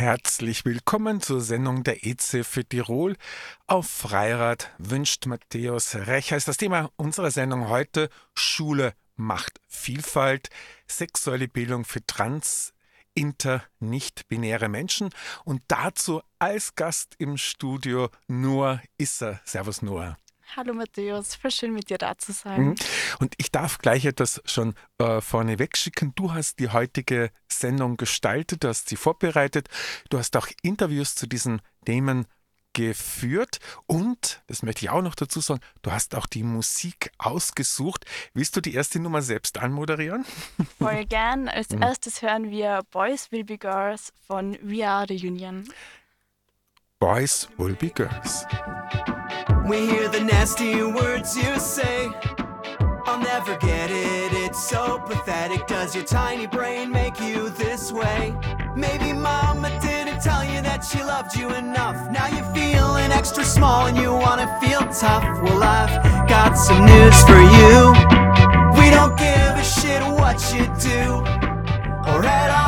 Herzlich willkommen zur Sendung der EC für Tirol. Auf Freirad wünscht Matthäus Recher ist das Thema unserer Sendung heute. Schule macht Vielfalt, sexuelle Bildung für trans, inter, nicht-binäre Menschen. Und dazu als Gast im Studio Noah Isser. Servus Noah. Hallo Matthäus, voll schön mit dir da zu sein. Mhm. Und ich darf gleich etwas schon äh, vorneweg schicken. Du hast die heutige Sendung gestaltet, du hast sie vorbereitet, du hast auch Interviews zu diesen Themen geführt und, das möchte ich auch noch dazu sagen, du hast auch die Musik ausgesucht. Willst du die erste Nummer selbst anmoderieren? Voll gern. Als mhm. erstes hören wir Boys Will Be Girls von We Are the Union. Boys Will Be Girls. We hear the nasty words you say. I'll never get it, it's so pathetic. Does your tiny brain make you this way? Maybe mama didn't tell you that she loved you enough. Now you're feeling extra small and you wanna feel tough. Well, I've got some news for you. We don't give a shit what you do or at all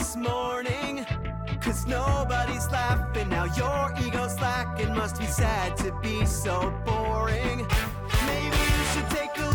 this morning. Cause nobody's laughing now. Your ego's slacking. Must be sad to be so boring. Maybe you should take a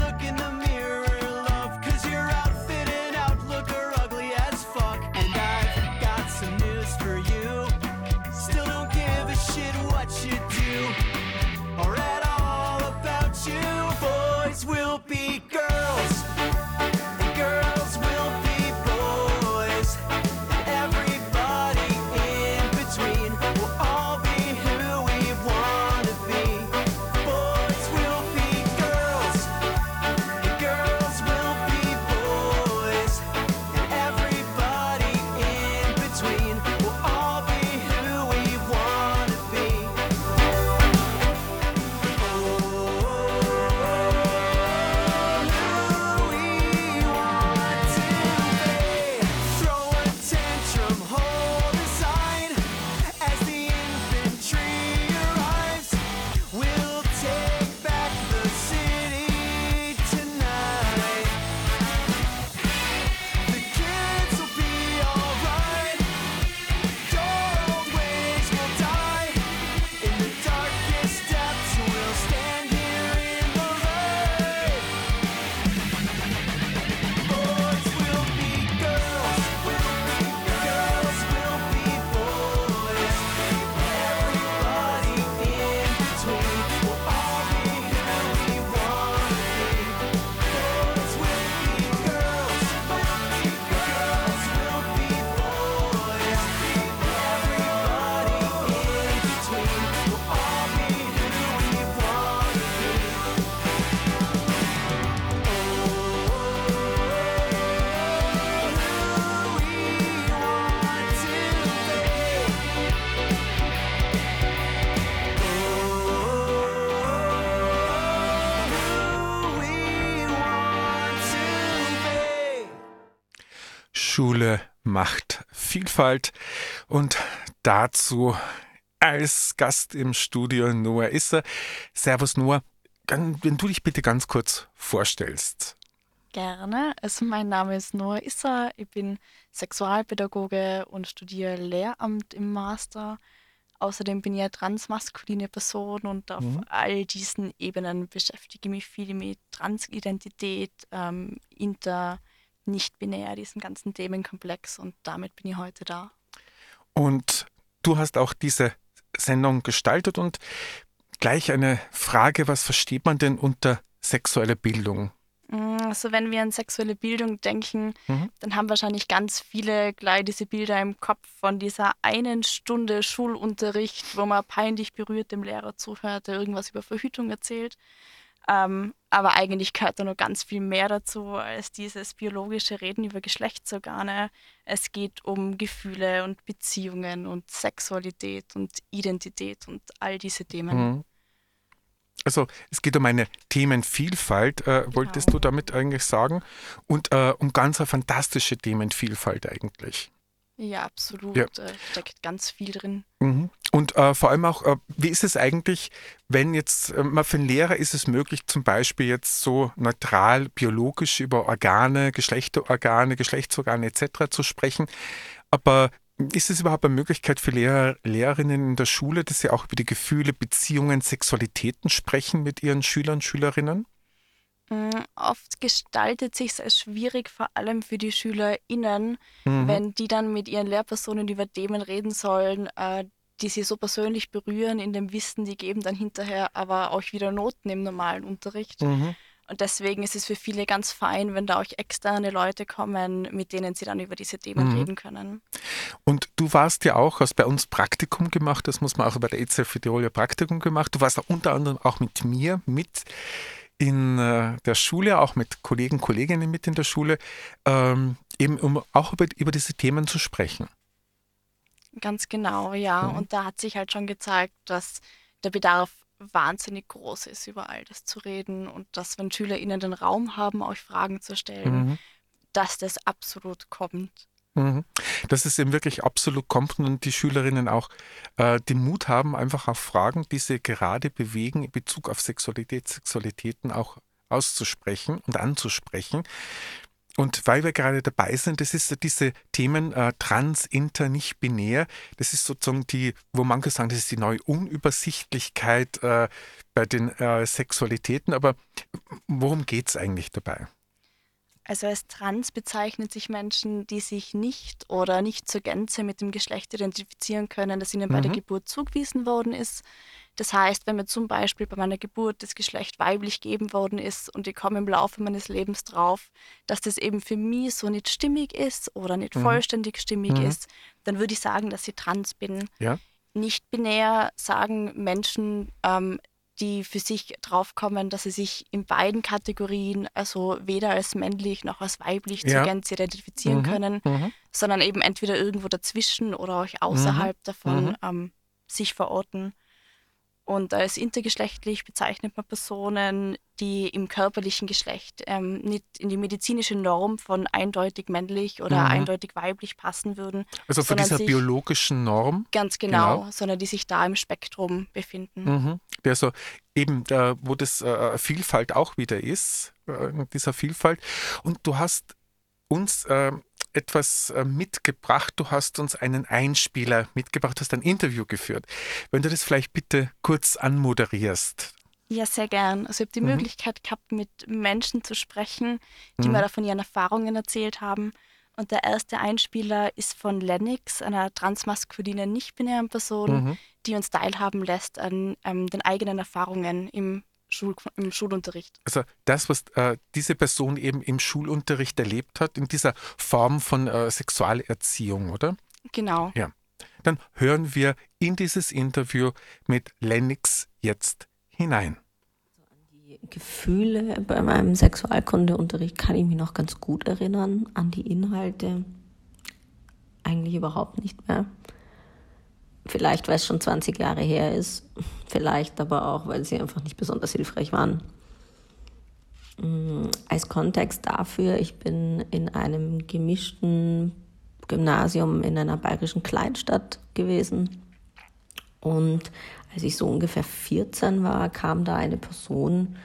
macht Vielfalt und dazu als Gast im Studio Noah Isser. Servus Noah, wenn du dich bitte ganz kurz vorstellst. Gerne. Also mein Name ist Noah Isser, ich bin Sexualpädagoge und studiere Lehramt im Master. Außerdem bin ich eine transmaskuline Person und auf mhm. all diesen Ebenen beschäftige ich mich viel mit Transidentität, ähm, Inter- nicht binär, diesen ganzen Themenkomplex und damit bin ich heute da. Und du hast auch diese Sendung gestaltet und gleich eine Frage, was versteht man denn unter sexueller Bildung? Mm, also wenn wir an sexuelle Bildung denken, mhm. dann haben wahrscheinlich ganz viele gleich diese Bilder im Kopf von dieser einen Stunde Schulunterricht, wo man peinlich berührt dem Lehrer zuhört, der irgendwas über Verhütung erzählt. Ähm, aber eigentlich gehört da noch ganz viel mehr dazu als dieses biologische Reden über Geschlechtsorgane. Es geht um Gefühle und Beziehungen und Sexualität und Identität und all diese Themen. Mhm. Also es geht um eine Themenvielfalt, äh, wolltest genau. du damit eigentlich sagen? Und äh, um ganz eine fantastische Themenvielfalt eigentlich. Ja, absolut. Ja. Da steckt ganz viel drin. Mhm. Und äh, vor allem auch, äh, wie ist es eigentlich, wenn jetzt, äh, mal für einen Lehrer ist es möglich, zum Beispiel jetzt so neutral biologisch über Organe, Geschlechterorgane, Geschlechtsorgane etc. zu sprechen. Aber ist es überhaupt eine Möglichkeit für Lehrer, Lehrerinnen in der Schule, dass sie auch über die Gefühle, Beziehungen, Sexualitäten sprechen mit ihren Schülern, Schülerinnen? Mm, oft gestaltet sich als schwierig, vor allem für die SchülerInnen, mhm. wenn die dann mit ihren Lehrpersonen über Themen reden sollen, äh, die sie so persönlich berühren in dem Wissen, die geben dann hinterher aber auch wieder Noten im normalen Unterricht. Mhm. Und deswegen ist es für viele ganz fein, wenn da auch externe Leute kommen, mit denen sie dann über diese Themen mhm. reden können. Und du warst ja auch, hast bei uns Praktikum gemacht, das muss man auch bei der EZF für Tirol ja Praktikum gemacht. Du warst unter anderem auch mit mir mit in äh, der Schule, auch mit Kollegen, Kolleginnen mit in der Schule, ähm, eben um auch über, über diese Themen zu sprechen. Ganz genau, ja. Mhm. Und da hat sich halt schon gezeigt, dass der Bedarf wahnsinnig groß ist, über all das zu reden und dass, wenn SchülerInnen den Raum haben, euch Fragen zu stellen, mhm. dass das absolut kommt. Mhm. Dass es eben wirklich absolut kommt und die Schülerinnen auch äh, den Mut haben, einfach auf Fragen, die sie gerade bewegen, in Bezug auf Sexualität, Sexualitäten auch auszusprechen und anzusprechen. Und weil wir gerade dabei sind, das ist diese Themen äh, trans, inter, nicht binär. Das ist sozusagen die, wo manche sagen, das ist die neue Unübersichtlichkeit äh, bei den äh, Sexualitäten. Aber worum geht es eigentlich dabei? Also als trans bezeichnet sich Menschen, die sich nicht oder nicht zur Gänze mit dem Geschlecht identifizieren können, das ihnen mhm. bei der mhm. Geburt zugewiesen worden ist. Das heißt, wenn mir zum Beispiel bei meiner Geburt das Geschlecht weiblich gegeben worden ist und ich komme im Laufe meines Lebens drauf, dass das eben für mich so nicht stimmig ist oder nicht mhm. vollständig stimmig mhm. ist, dann würde ich sagen, dass ich trans bin. Ja. Nicht binär sagen Menschen, ähm, die für sich draufkommen, dass sie sich in beiden Kategorien, also weder als männlich noch als weiblich ja. zur Gänze identifizieren mhm. können, mhm. sondern eben entweder irgendwo dazwischen oder auch außerhalb mhm. davon mhm. ähm, sich verorten. Und als intergeschlechtlich bezeichnet man Personen, die im körperlichen Geschlecht ähm, nicht in die medizinische Norm von eindeutig männlich oder mhm. eindeutig weiblich passen würden. Also von dieser sich, biologischen Norm? Ganz genau, genau, sondern die sich da im Spektrum befinden. Mhm. Also eben, da, wo das äh, Vielfalt auch wieder ist, äh, dieser Vielfalt. Und du hast uns äh, etwas äh, mitgebracht. Du hast uns einen Einspieler mitgebracht, hast ein Interview geführt. Wenn du das vielleicht bitte kurz anmoderierst. Ja, sehr gern. Also ich habe die mhm. Möglichkeit gehabt, mit Menschen zu sprechen, die mhm. mir da von ihren Erfahrungen erzählt haben. Und der erste Einspieler ist von Lennox, einer transmaskulinen, nicht-binären Person, mhm. die uns teilhaben lässt an ähm, den eigenen Erfahrungen im Schul im Schulunterricht. Also das, was äh, diese Person eben im Schulunterricht erlebt hat, in dieser Form von äh, Sexualerziehung, oder? Genau. Ja. Dann hören wir in dieses Interview mit Lennox jetzt hinein. Die Gefühle bei meinem Sexualkundeunterricht kann ich mich noch ganz gut erinnern. An die Inhalte eigentlich überhaupt nicht mehr. Vielleicht, weil es schon 20 Jahre her ist. Vielleicht aber auch, weil sie einfach nicht besonders hilfreich waren. Mm, als Kontext dafür, ich bin in einem gemischten Gymnasium in einer bayerischen Kleinstadt gewesen. Und als ich so ungefähr 14 war, kam da eine Person,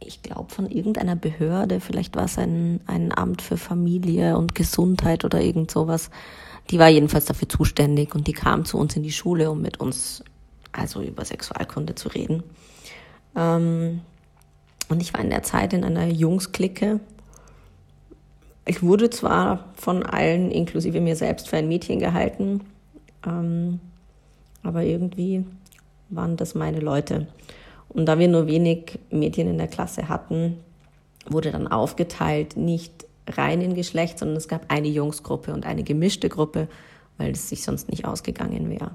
ich glaube von irgendeiner Behörde, vielleicht war es ein, ein Amt für Familie und Gesundheit oder irgend sowas, die war jedenfalls dafür zuständig und die kam zu uns in die Schule, um mit uns also über Sexualkunde zu reden. Ähm, und ich war in der Zeit in einer Jungsklicke. Ich wurde zwar von allen, inklusive mir selbst, für ein Mädchen gehalten, ähm, aber irgendwie waren das meine Leute. Und da wir nur wenig Mädchen in der Klasse hatten, wurde dann aufgeteilt, nicht rein in Geschlecht, sondern es gab eine Jungsgruppe und eine gemischte Gruppe, weil es sich sonst nicht ausgegangen wäre.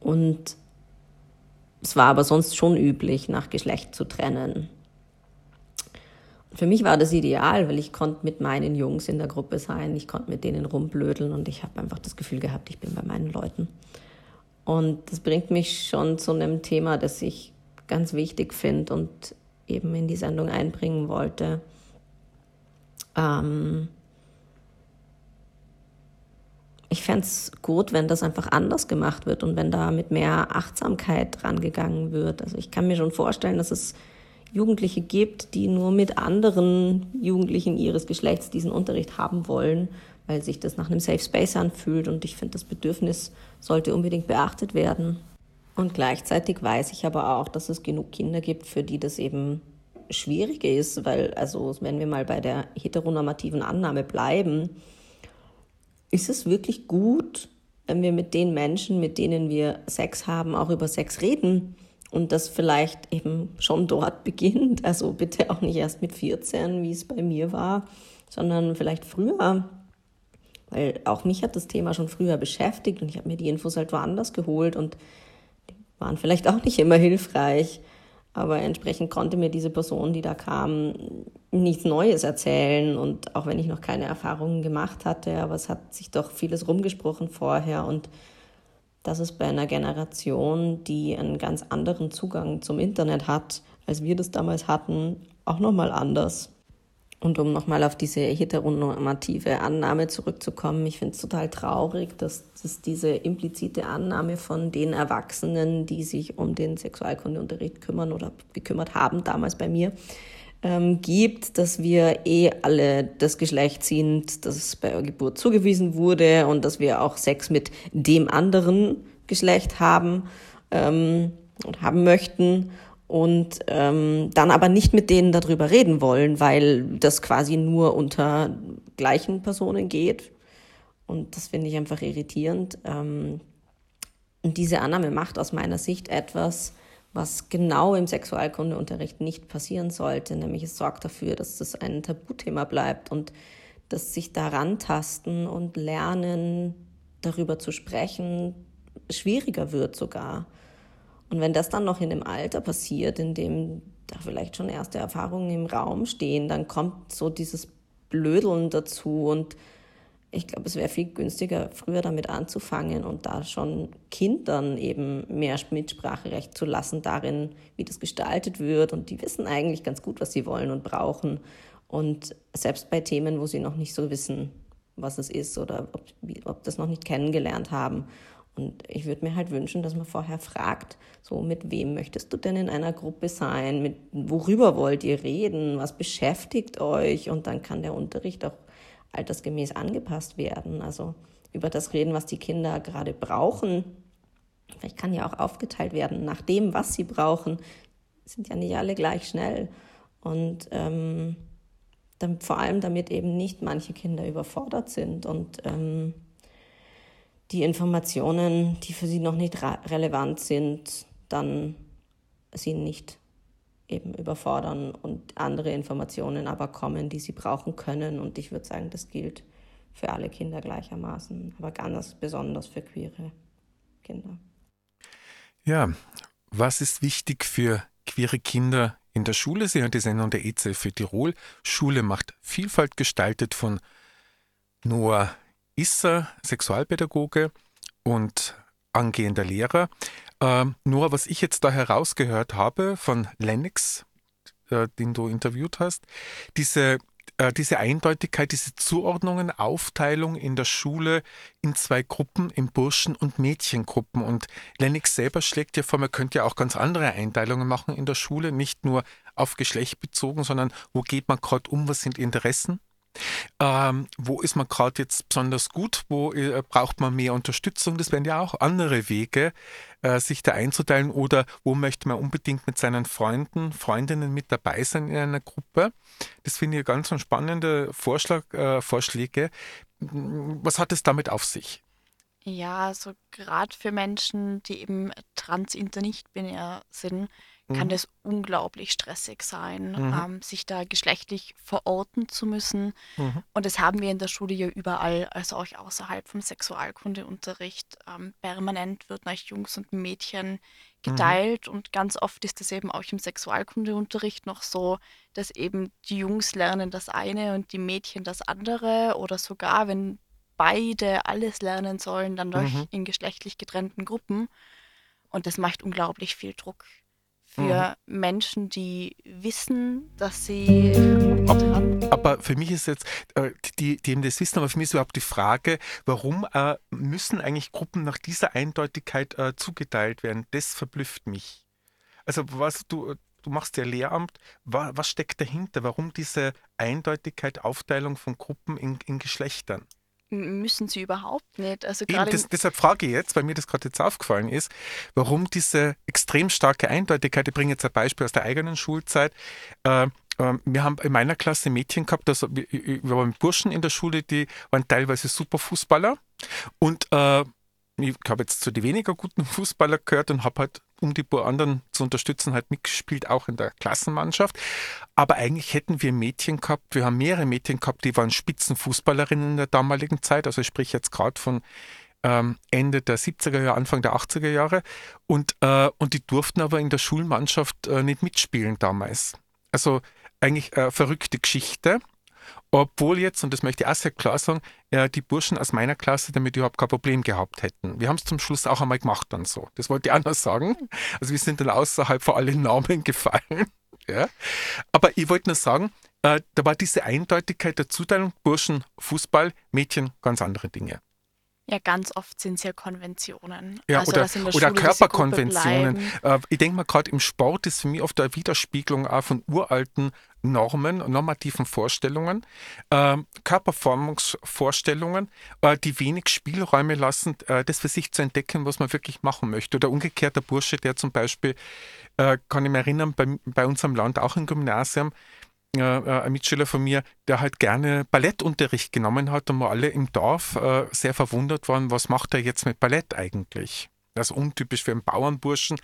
Und es war aber sonst schon üblich, nach Geschlecht zu trennen. für mich war das ideal, weil ich konnte mit meinen Jungs in der Gruppe sein, ich konnte mit denen rumblödeln und ich habe einfach das Gefühl gehabt, ich bin bei meinen Leuten. Und das bringt mich schon zu einem Thema, das ich ganz wichtig finde und eben in die Sendung einbringen wollte. Ähm ich fände es gut, wenn das einfach anders gemacht wird und wenn da mit mehr Achtsamkeit rangegangen wird. Also ich kann mir schon vorstellen, dass es Jugendliche gibt, die nur mit anderen Jugendlichen ihres Geschlechts diesen Unterricht haben wollen, weil sich das nach einem Safe Space anfühlt. Und ich finde, das Bedürfnis sollte unbedingt beachtet werden. Und gleichzeitig weiß ich aber auch, dass es genug Kinder gibt, für die das eben schwierig ist, weil, also wenn wir mal bei der heteronormativen Annahme bleiben, ist es wirklich gut, wenn wir mit den Menschen, mit denen wir Sex haben, auch über Sex reden und das vielleicht eben schon dort beginnt. Also bitte auch nicht erst mit 14, wie es bei mir war, sondern vielleicht früher. Weil auch mich hat das Thema schon früher beschäftigt und ich habe mir die Infos halt woanders geholt und waren vielleicht auch nicht immer hilfreich. Aber entsprechend konnte mir diese Person, die da kam, nichts Neues erzählen. Und auch wenn ich noch keine Erfahrungen gemacht hatte, aber es hat sich doch vieles rumgesprochen vorher. Und das ist bei einer Generation, die einen ganz anderen Zugang zum Internet hat, als wir das damals hatten, auch nochmal anders. Und um nochmal auf diese heteronormative Annahme zurückzukommen, ich finde es total traurig, dass es diese implizite Annahme von den Erwachsenen, die sich um den Sexualkundeunterricht kümmern oder gekümmert haben, damals bei mir, ähm, gibt, dass wir eh alle das Geschlecht sind, das bei der Geburt zugewiesen wurde und dass wir auch Sex mit dem anderen Geschlecht haben ähm, und haben möchten und ähm, dann aber nicht mit denen darüber reden wollen, weil das quasi nur unter gleichen Personen geht. Und das finde ich einfach irritierend. Ähm, und diese Annahme macht aus meiner Sicht etwas, was genau im Sexualkundeunterricht nicht passieren sollte, nämlich es sorgt dafür, dass das ein Tabuthema bleibt und dass sich daran tasten und lernen, darüber zu sprechen, schwieriger wird sogar. Und wenn das dann noch in dem Alter passiert, in dem da vielleicht schon erste Erfahrungen im Raum stehen, dann kommt so dieses Blödeln dazu und ich glaube, es wäre viel günstiger, früher damit anzufangen und da schon Kindern eben mehr Mitspracherecht zu lassen darin, wie das gestaltet wird. Und die wissen eigentlich ganz gut, was sie wollen und brauchen. Und selbst bei Themen, wo sie noch nicht so wissen, was es ist oder ob, ob das noch nicht kennengelernt haben. Und ich würde mir halt wünschen, dass man vorher fragt, so mit wem möchtest du denn in einer Gruppe sein, mit worüber wollt ihr reden, was beschäftigt euch und dann kann der Unterricht auch altersgemäß angepasst werden. Also über das reden, was die Kinder gerade brauchen. Vielleicht kann ja auch aufgeteilt werden nach dem, was sie brauchen. Sind ja nicht alle gleich schnell. Und ähm, dann, vor allem damit eben nicht manche Kinder überfordert sind und ähm, die Informationen, die für sie noch nicht relevant sind, dann sie nicht eben überfordern und andere Informationen aber kommen, die sie brauchen können. Und ich würde sagen, das gilt für alle Kinder gleichermaßen, aber ganz besonders für queere Kinder. Ja, was ist wichtig für queere Kinder in der Schule? Sie hören die Sendung der EZ für Tirol. Schule macht Vielfalt gestaltet von Noah Isser, Sexualpädagoge und angehender Lehrer. Ähm, nur was ich jetzt da herausgehört habe von Lennox, äh, den du interviewt hast, diese, äh, diese Eindeutigkeit, diese Zuordnungen, Aufteilung in der Schule in zwei Gruppen, in Burschen- und Mädchengruppen. Und Lennox selber schlägt ja vor, man könnte ja auch ganz andere Einteilungen machen in der Schule, nicht nur auf Geschlecht bezogen, sondern wo geht man gerade um, was sind Interessen? Ähm, wo ist man gerade jetzt besonders gut? Wo äh, braucht man mehr Unterstützung? Das wären ja auch andere Wege, äh, sich da einzuteilen. Oder wo möchte man unbedingt mit seinen Freunden, Freundinnen mit dabei sein in einer Gruppe? Das finde ich ganz spannende Vorschlag, äh, Vorschläge. Was hat es damit auf sich? Ja, also gerade für Menschen, die eben trans, inter, nicht binär sind, kann Mhm. das unglaublich stressig sein, Mhm. ähm, sich da geschlechtlich verorten zu müssen. Mhm. Und das haben wir in der Schule ja überall, also auch außerhalb vom Sexualkundeunterricht. Ähm, permanent wird nach Jungs und Mädchen geteilt und ganz oft ist es eben auch im Sexualkundeunterricht noch so, dass eben die Jungs lernen das eine und die Mädchen das andere oder sogar, wenn beide alles lernen sollen, dann doch Mhm. in geschlechtlich getrennten Gruppen. Und das macht unglaublich viel Druck für Menschen, die wissen, dass sie Aber für mich ist jetzt, äh, die, die eben das wissen, aber für mich ist überhaupt die Frage, warum äh, müssen eigentlich Gruppen nach dieser Eindeutigkeit äh, zugeteilt werden? Das verblüfft mich. Also was du, du machst ja Lehramt, wa, was steckt dahinter? Warum diese Eindeutigkeit, Aufteilung von Gruppen in, in Geschlechtern? Müssen sie überhaupt nicht. Also Eben, das, deshalb frage ich jetzt, weil mir das gerade jetzt aufgefallen ist, warum diese extrem starke Eindeutigkeit, ich bringe jetzt ein Beispiel aus der eigenen Schulzeit, äh, äh, wir haben in meiner Klasse Mädchen gehabt, also wir, wir waren Burschen in der Schule, die waren teilweise super Fußballer und äh, ich habe jetzt zu den weniger guten Fußballer gehört und habe halt, um die anderen zu unterstützen, halt mitgespielt, auch in der Klassenmannschaft. Aber eigentlich hätten wir Mädchen gehabt, wir haben mehrere Mädchen gehabt, die waren Spitzenfußballerinnen in der damaligen Zeit, also ich sprich jetzt gerade von ähm, Ende der 70er Jahre, Anfang der 80er Jahre. Und, äh, und die durften aber in der Schulmannschaft äh, nicht mitspielen damals. Also eigentlich äh, verrückte Geschichte. Obwohl jetzt, und das möchte ich auch sehr klar sagen, äh, die Burschen aus meiner Klasse damit überhaupt kein Problem gehabt hätten. Wir haben es zum Schluss auch einmal gemacht dann so. Das wollte ich auch noch sagen. Also wir sind dann außerhalb von allen Normen gefallen. Ja. Aber ich wollte nur sagen, äh, da war diese Eindeutigkeit der Zuteilung Burschen Fußball, Mädchen ganz andere Dinge. Ja, ganz oft sind es ja Konventionen. Ja, also, oder, oder Körperkonventionen. Äh, ich denke mal, gerade im Sport ist für mich oft eine Widerspiegelung auch von uralten Normen, normativen Vorstellungen, ähm, Körperformungsvorstellungen, äh, die wenig Spielräume lassen, äh, das für sich zu entdecken, was man wirklich machen möchte. Oder umgekehrt der Bursche, der zum Beispiel, kann ich mich erinnern, bei, bei uns am Land auch im Gymnasium, ein Mitschüler von mir, der halt gerne Ballettunterricht genommen hat und wir alle im Dorf äh, sehr verwundert waren, was macht er jetzt mit Ballett eigentlich? Das ist untypisch für einen Bauernburschen,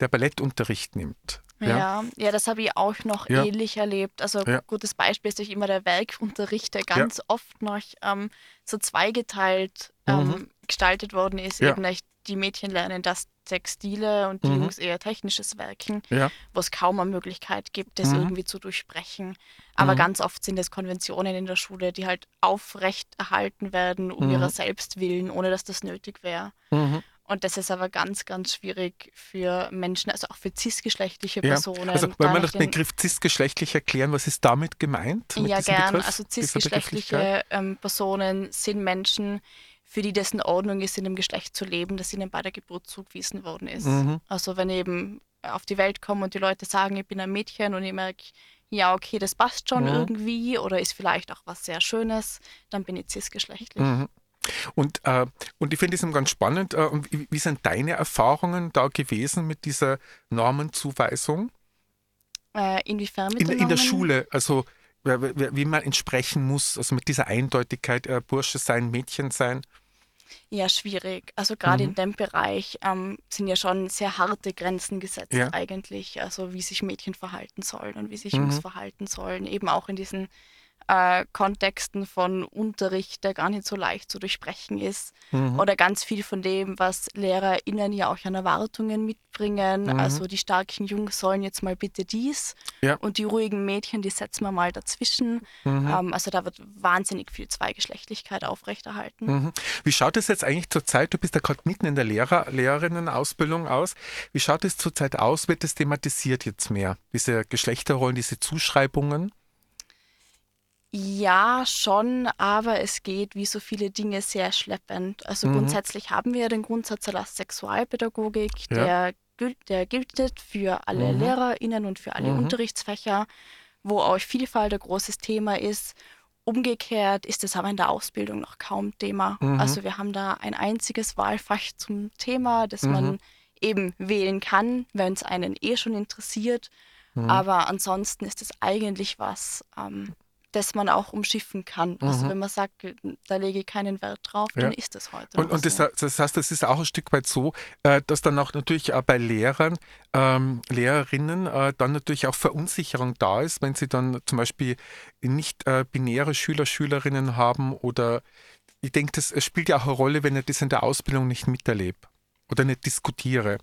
der Ballettunterricht nimmt. Ja, ja, das habe ich auch noch Ja. ähnlich erlebt. Also Ja. gutes Beispiel ist durch immer der Werkunterricht, der ganz oft noch ähm, so zweigeteilt ähm, gestaltet worden ist. Mhm. Ja. Eben echt, die Mädchen lernen das Textile und die Mhm. Jungs eher technisches Werken, Ja. wo es kaum eine Möglichkeit gibt, das Mhm. irgendwie zu durchsprechen. Aber Mhm. ganz oft sind es Konventionen in der Schule, die halt aufrecht erhalten werden, um Mhm. ihrer selbst willen, ohne dass das nötig wäre. Mhm. Und das ist aber ganz, ganz schwierig für Menschen, also auch für cisgeschlechtliche Ja. Personen. Also, da wollen wir nicht den den- Begriff cisgeschlechtlich erklären? Was ist damit gemeint? Ja, gern. Begriff, Also cisgeschlechtliche ähm, Personen sind Menschen, für die das in Ordnung ist, in dem Geschlecht zu leben, das ihnen bei der Geburt zugewiesen worden ist. Mhm. Also wenn ich eben auf die Welt komme und die Leute sagen, ich bin ein Mädchen und ich merke, ja, okay, das passt schon Mhm. irgendwie oder ist vielleicht auch was sehr Schönes, dann bin ich cisgeschlechtlich. Mhm. Und, äh, und ich finde es eben ganz spannend. Äh, wie, wie sind deine Erfahrungen da gewesen mit dieser Normenzuweisung? Äh, inwiefern mit In, in der? Schule, also wie, man entsprechen muss, also mit dieser Eindeutigkeit, äh, Bursche sein, Mädchen sein. Ja, schwierig. Also gerade Mhm. in dem Bereich ähm, sind ja schon sehr harte Grenzen gesetzt Ja. eigentlich. Also wie sich Mädchen verhalten sollen und wie sich Mhm. Jungs verhalten sollen. Eben auch in diesen äh, Kontexten von Unterricht, der gar nicht so leicht zu durchbrechen ist. Mhm. Oder ganz viel von dem, was LehrerInnen ja auch an Erwartungen mitbringen. Mhm. Also die starken Jungs sollen jetzt mal bitte dies Ja. und die ruhigen Mädchen, die setzen wir mal dazwischen. Mhm. Ähm, also da wird wahnsinnig viel Zweigeschlechtlichkeit aufrechterhalten. Mhm. Wie schaut es jetzt eigentlich zurzeit? Du bist ja gerade mitten in der Lehrer, Lehrerinnenausbildung aus. Wie schaut es zurzeit aus? Wird es thematisiert jetzt mehr? Diese Geschlechterrollen, diese Zuschreibungen? Ja, schon, aber es geht wie so viele Dinge sehr schleppend. Also Mhm. grundsätzlich haben wir ja den Grundsatz der Sexualpädagogik, Ja. der, gilt, der gilt für alle Mhm. LehrerInnen und für alle Mhm. Unterrichtsfächer, wo auch Vielfalt ein großes Thema ist. Umgekehrt ist es aber in der Ausbildung noch kaum Thema. Mhm. Also wir haben da ein einziges Wahlfach zum Thema, das Mhm. man eben wählen kann, wenn es einen eh schon interessiert. Mhm. Aber ansonsten ist es eigentlich was, ähm, das man auch umschiffen kann. Also Mhm. wenn man sagt, da lege ich keinen Wert drauf, Ja. dann ist das heute. Und, und das, so. das heißt, das ist auch ein Stück weit so, äh, dass dann auch natürlich auch bei Lehrern, ähm, Lehrerinnen äh, dann natürlich auch Verunsicherung da ist, wenn sie dann zum Beispiel nicht äh, binäre Schüler, Schülerinnen haben oder ich denke, das spielt ja auch eine Rolle, wenn ich das in der Ausbildung nicht miterlebe oder nicht diskutiere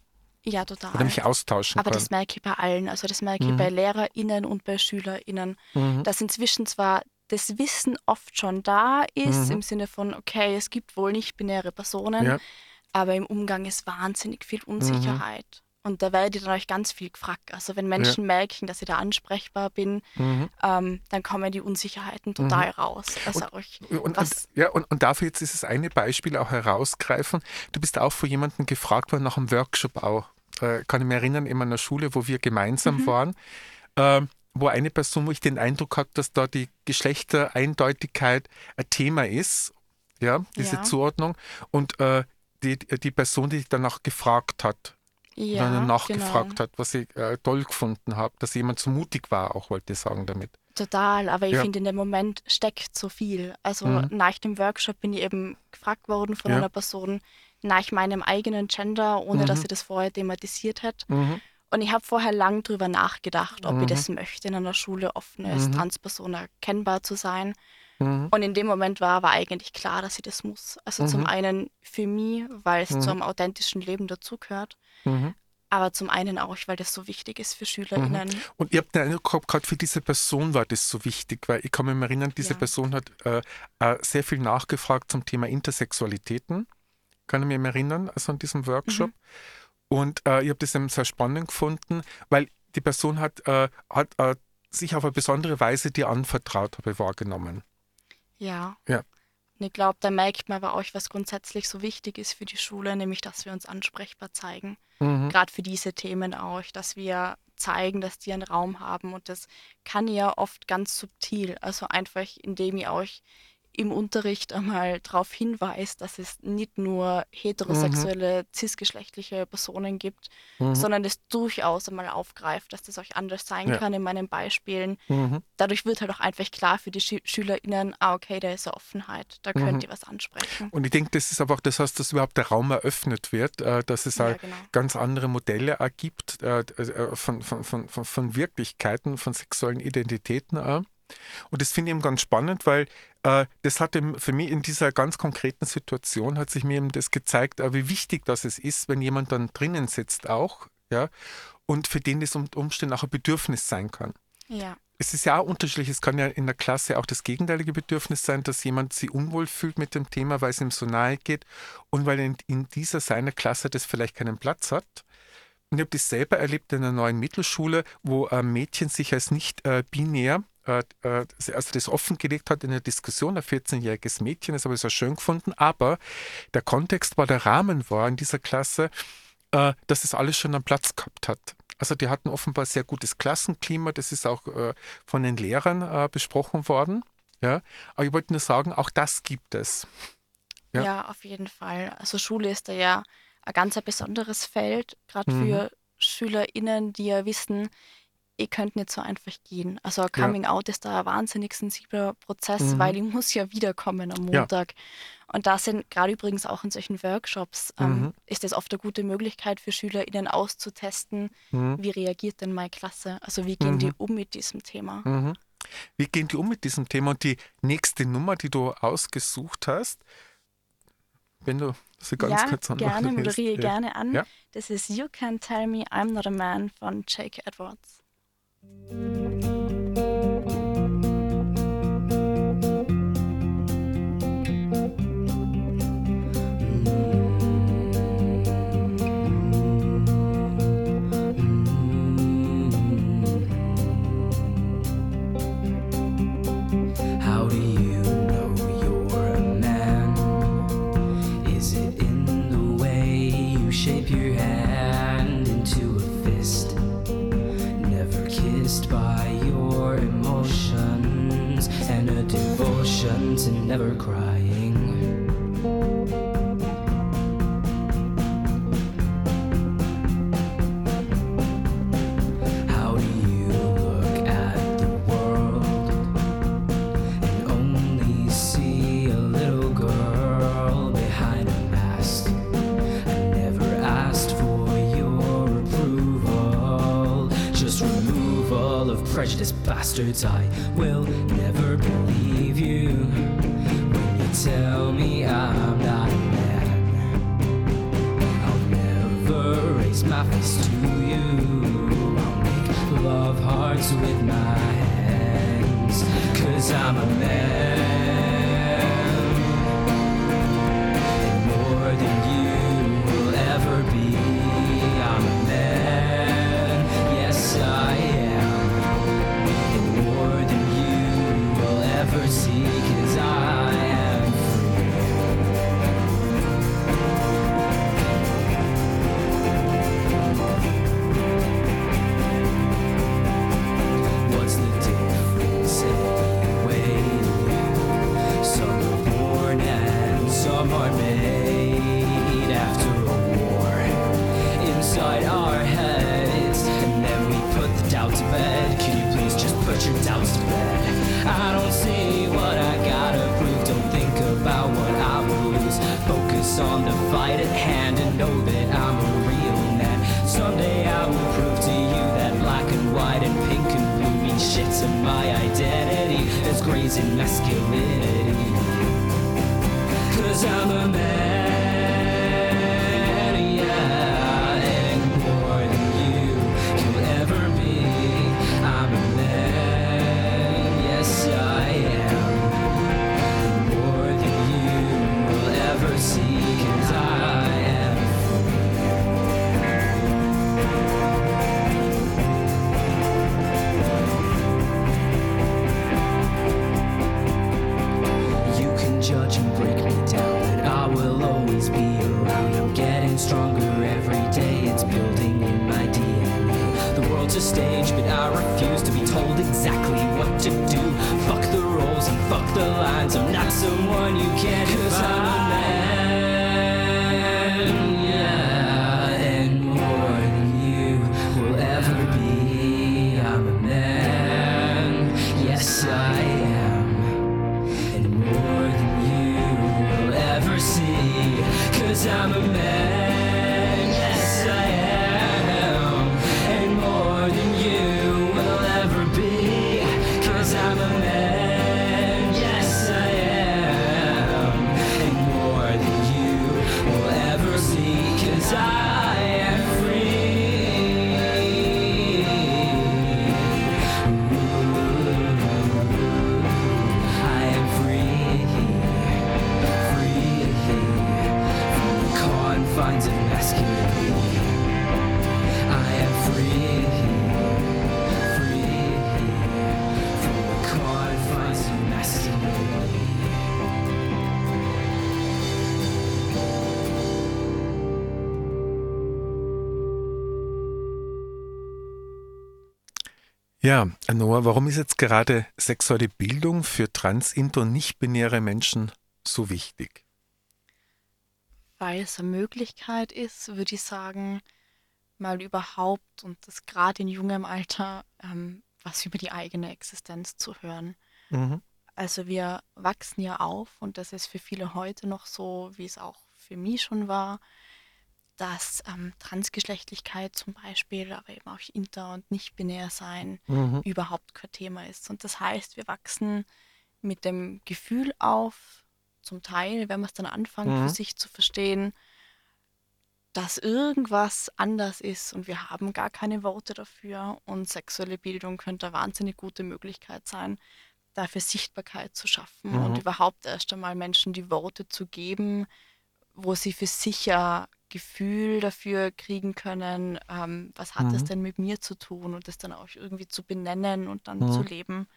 Ja, total. oder mich austauschen Aber kann. das merke ich bei allen. Also das merke Mhm. ich bei LehrerInnen und bei SchülerInnen, Mhm. dass inzwischen zwar das Wissen oft schon da ist, Mhm. im Sinne von, okay, es gibt wohl nicht-binäre Personen, Ja. aber im Umgang ist wahnsinnig viel Unsicherheit. Und da werde ich dann euch ganz viel gefragt. Also wenn Menschen merken, dass ich da ansprechbar bin, Mhm. ähm, dann kommen die Unsicherheiten total raus. Also euch, Und, und, ja, und, und dafür jetzt ist es eine Beispiel auch herausgreifen. Du bist auch von jemandem gefragt worden nach einem Workshop auch. Äh, kann ich mich erinnern, in meiner Schule, wo wir gemeinsam Mhm. waren, ähm, wo eine Person, wo ich den Eindruck hatte, dass da die Geschlechtereindeutigkeit ein Thema ist, ja, diese Ja. Zuordnung. Und äh, die, die Person, die dich danach gefragt hat, ja, dann nachgefragt genau. hat, was ich äh, toll gefunden habe, dass jemand so mutig war, auch wollte ich sagen damit. Total, aber ich Ja. finde, in dem Moment steckt so viel. Also Mhm. nach dem Workshop bin ich eben gefragt worden von Ja. einer Person nach meinem eigenen Gender, ohne dass Mhm. sie das vorher thematisiert hat. Mhm. Und ich habe vorher lang drüber nachgedacht, ob Mhm. ich das möchte, in einer Schule offen als Mhm. Transperson erkennbar zu sein. Mhm. Und in dem Moment war aber eigentlich klar, dass ich das muss. Also Mhm. zum einen für mich, weil es Mhm. zu einem authentischen Leben dazugehört, Mhm. aber zum einen auch, weil das so wichtig ist für SchülerInnen. Und ich habe den Eindruck gehabt, gerade für diese Person war das so wichtig, weil ich kann mich erinnern, diese Ja. Person hat äh, äh, sehr viel nachgefragt zum Thema Intersexualitäten. Kann ich mich erinnern, also an diesem Workshop. Mhm. Und äh, ich habe das eben sehr spannend gefunden, weil die Person hat, äh, hat äh, sich auf eine besondere Weise dir anvertraut, habe ich wahrgenommen. Ja. Ja. Und ich glaube, da merkt man aber auch, was grundsätzlich so wichtig ist für die Schule, nämlich, dass wir uns ansprechbar zeigen. Mhm. Gerade für diese Themen auch, dass wir zeigen, dass die einen Raum haben. Und das kann ja oft ganz subtil. Also einfach, indem ich euch im Unterricht einmal darauf hinweist, dass es nicht nur heterosexuelle, cisgeschlechtliche Personen gibt, Mhm. sondern es durchaus einmal aufgreift, dass das auch anders sein Ja. kann in meinen Beispielen Mhm. dadurch wird halt auch einfach klar für die Schü SchülerInnen, ah, okay, da ist eine Offenheit, da Mhm. könnt ihr was ansprechen. Und ich denke, das ist aber auch das heißt, dass überhaupt der Raum eröffnet wird, äh, dass es Ja, halt genau. ganz andere Modelle auch gibt äh, äh, von, von, von, von, von Wirklichkeiten, von sexuellen Identitäten auch. Und das finde ich eben ganz spannend, weil äh, das hat eben für mich in dieser ganz konkreten Situation hat sich mir eben das gezeigt, äh, wie wichtig das ist, wenn jemand dann drinnen sitzt auch, ja, und für den das unter Umständen auch ein Bedürfnis sein kann. Ja, Es ist ja auch unterschiedlich. Es kann ja in der Klasse auch das gegenteilige Bedürfnis sein, dass jemand sich unwohl fühlt mit dem Thema, weil es ihm so nahe geht und weil in, in dieser seiner Klasse das vielleicht keinen Platz hat. Und ich habe das selber erlebt in einer neuen Mittelschule, wo ein Mädchen sich als nicht äh, binär, äh, äh, also das offengelegt hat in der Diskussion, ein 14-jähriges Mädchen, das habe ich sehr schön gefunden, aber der Kontext war, der Rahmen war in dieser Klasse, äh, dass es alles schon einen Platz gehabt hat. Also die hatten offenbar sehr gutes Klassenklima, das ist auch äh, von den Lehrern äh, besprochen worden. Ja, aber ich wollte nur sagen, auch das gibt es. Ja. ja. auf jeden Fall. Also Schule ist da ja ein ganz ein besonderes Feld, gerade Mhm. für SchülerInnen, die ja wissen, ihr könnt nicht so einfach gehen. Also Coming Out ist da ein wahnsinnig sensibler Prozess, Mhm. weil ich muss ja wiederkommen am Ja. Montag. Und da sind gerade übrigens auch in solchen Workshops, ähm, Mhm. ist das oft eine gute Möglichkeit für SchülerInnen auszutesten, Mhm. wie reagiert denn meine Klasse? Also wie gehen die Mhm. um mit diesem Thema? Mhm. Wie gehen die um mit diesem Thema? Und die nächste Nummer, die du ausgesucht hast, wenn du sie ganz ja, kurz gerne, moderiere Ja. gerne an. Ja. Das ist You Can't Tell Me I'm Not a Man von Jake Edwards. How never crying. How do you look at the world and only see a little girl behind a mask? I never asked for your approval, just removal of bastards. I will. To my identity as grazing masculinity. Cause I'm a man. Stage, but I refuse to be told exactly what to do. Fuck the roles and fuck the lines, I'm not someone you can't Cause I'm a man, Ja, Noah, warum ist jetzt gerade sexuelle Bildung für trans-, inter- und nicht-binäre Menschen so wichtig? Weil es eine Möglichkeit ist, würde ich sagen, mal überhaupt und das gerade in jungem Alter ähm, was über die eigene Existenz zu hören. Mhm. Also wir wachsen ja auf und das ist für viele heute noch so, wie es auch für mich schon war, dass ähm, Transgeschlechtlichkeit zum Beispiel, aber eben auch inter- und nicht-binär sein Mhm. überhaupt kein Thema ist. Und das heißt, wir wachsen mit dem Gefühl auf, zum Teil, wenn man es dann anfängt, Mhm. für sich zu verstehen, dass irgendwas anders ist und wir haben gar keine Worte dafür. Und sexuelle Bildung könnte eine wahnsinnig gute Möglichkeit sein, dafür Sichtbarkeit zu schaffen Mhm. und überhaupt erst einmal Menschen die Worte zu geben, wo sie für sich ein Gefühl dafür kriegen können, ähm, was hat es Mhm. denn mit mir zu tun und das dann auch irgendwie zu benennen und dann Mhm. zu leben.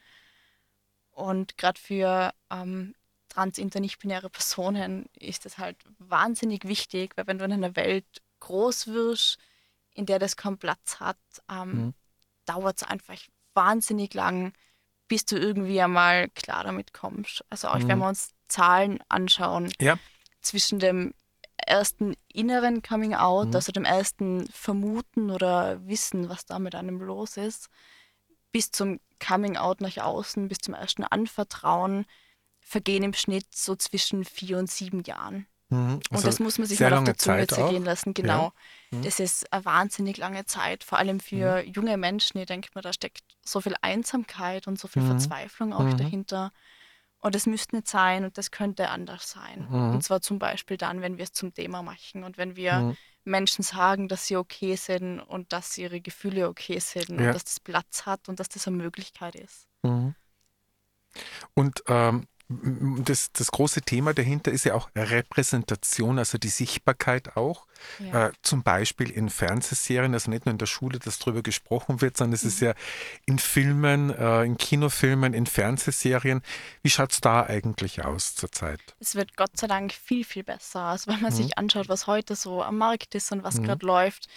Und gerade für ähm, trans, inter, nicht-binäre Personen ist das halt wahnsinnig wichtig, weil wenn du in einer Welt groß wirst, in der das keinen Platz hat, ähm, Mhm. dauert es einfach wahnsinnig lang, bis du irgendwie einmal klar damit kommst. Also auch wenn Mhm. wir uns Zahlen anschauen, Ja. zwischen dem ersten inneren Coming Out, Mhm. also dem ersten Vermuten oder Wissen, was da mit einem los ist, bis zum Coming Out nach außen, bis zum ersten Anvertrauen, vergehen im Schnitt so zwischen vier und sieben Jahren. Mhm. Und Also das muss man sich mal auf lange der Zunge zergehen lassen, genau. Das ist eine wahnsinnig lange Zeit, vor allem für junge Menschen. Ich denke mir, da steckt so viel Einsamkeit und so viel Verzweiflung auch dahinter. Und das müsste nicht sein und das könnte anders sein. Und zwar zum Beispiel dann, wenn wir es zum Thema machen und wenn wir Menschen sagen, dass sie okay sind und dass ihre Gefühle okay sind Ja. und dass das Platz hat und dass das eine Möglichkeit ist. Und ähm, das, das große Thema dahinter ist ja auch Repräsentation, also die Sichtbarkeit auch. Ja. Äh, zum Beispiel in Fernsehserien, also nicht nur in der Schule, dass darüber gesprochen wird, sondern es ist ja in Filmen, äh, in Kinofilmen, in Fernsehserien. Wie schaut es da eigentlich aus zurzeit? Es wird Gott sei Dank viel, viel besser. Also wenn man Mhm. sich anschaut, was heute so am Markt ist und was gerade läuft,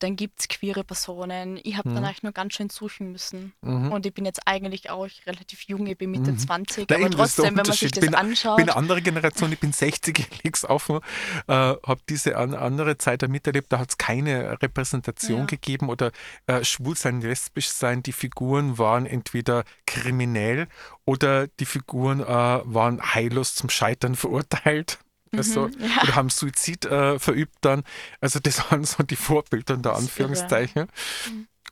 dann gibt es queere Personen. Ich habe Mhm. dann eigentlich nur ganz schön suchen müssen. Und ich bin jetzt eigentlich auch relativ jung, ich bin Mitte 20, Da aber trotzdem, wenn man sich das bin, bin anschaut, eine andere Generation, ich bin 60, ich leg's offen, äh, habe diese an, andere Zeit da miterlebt, da hat es keine Repräsentation Ja. gegeben oder äh, schwul sein, lesbisch sein, die Figuren waren entweder kriminell oder die Figuren äh, waren heillos zum Scheitern verurteilt. Also, Mhm, ja. Oder haben Suizid äh, verübt dann. Also das waren so die Vorbilder unter. Anführungszeichen.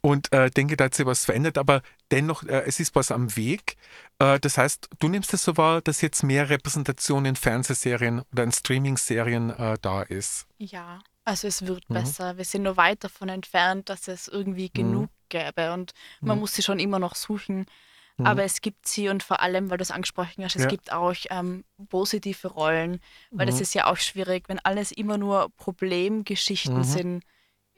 Und äh, denke, da hat sich was verändert, aber dennoch, äh, es ist was am Weg. Äh, das heißt, du nimmst es so wahr, dass jetzt mehr Repräsentation in Fernsehserien oder in Streaming-Serien äh, da ist. ja, also es wird Mhm. besser. Wir sind nur weit davon entfernt, dass es irgendwie genug gäbe und man Mhm. muss sie schon immer noch suchen. Aber es gibt sie und vor allem, weil du es angesprochen hast, es Ja. gibt auch ähm, positive Rollen, weil das Mhm. ist ja auch schwierig, wenn alles immer nur Problemgeschichten Mhm. sind.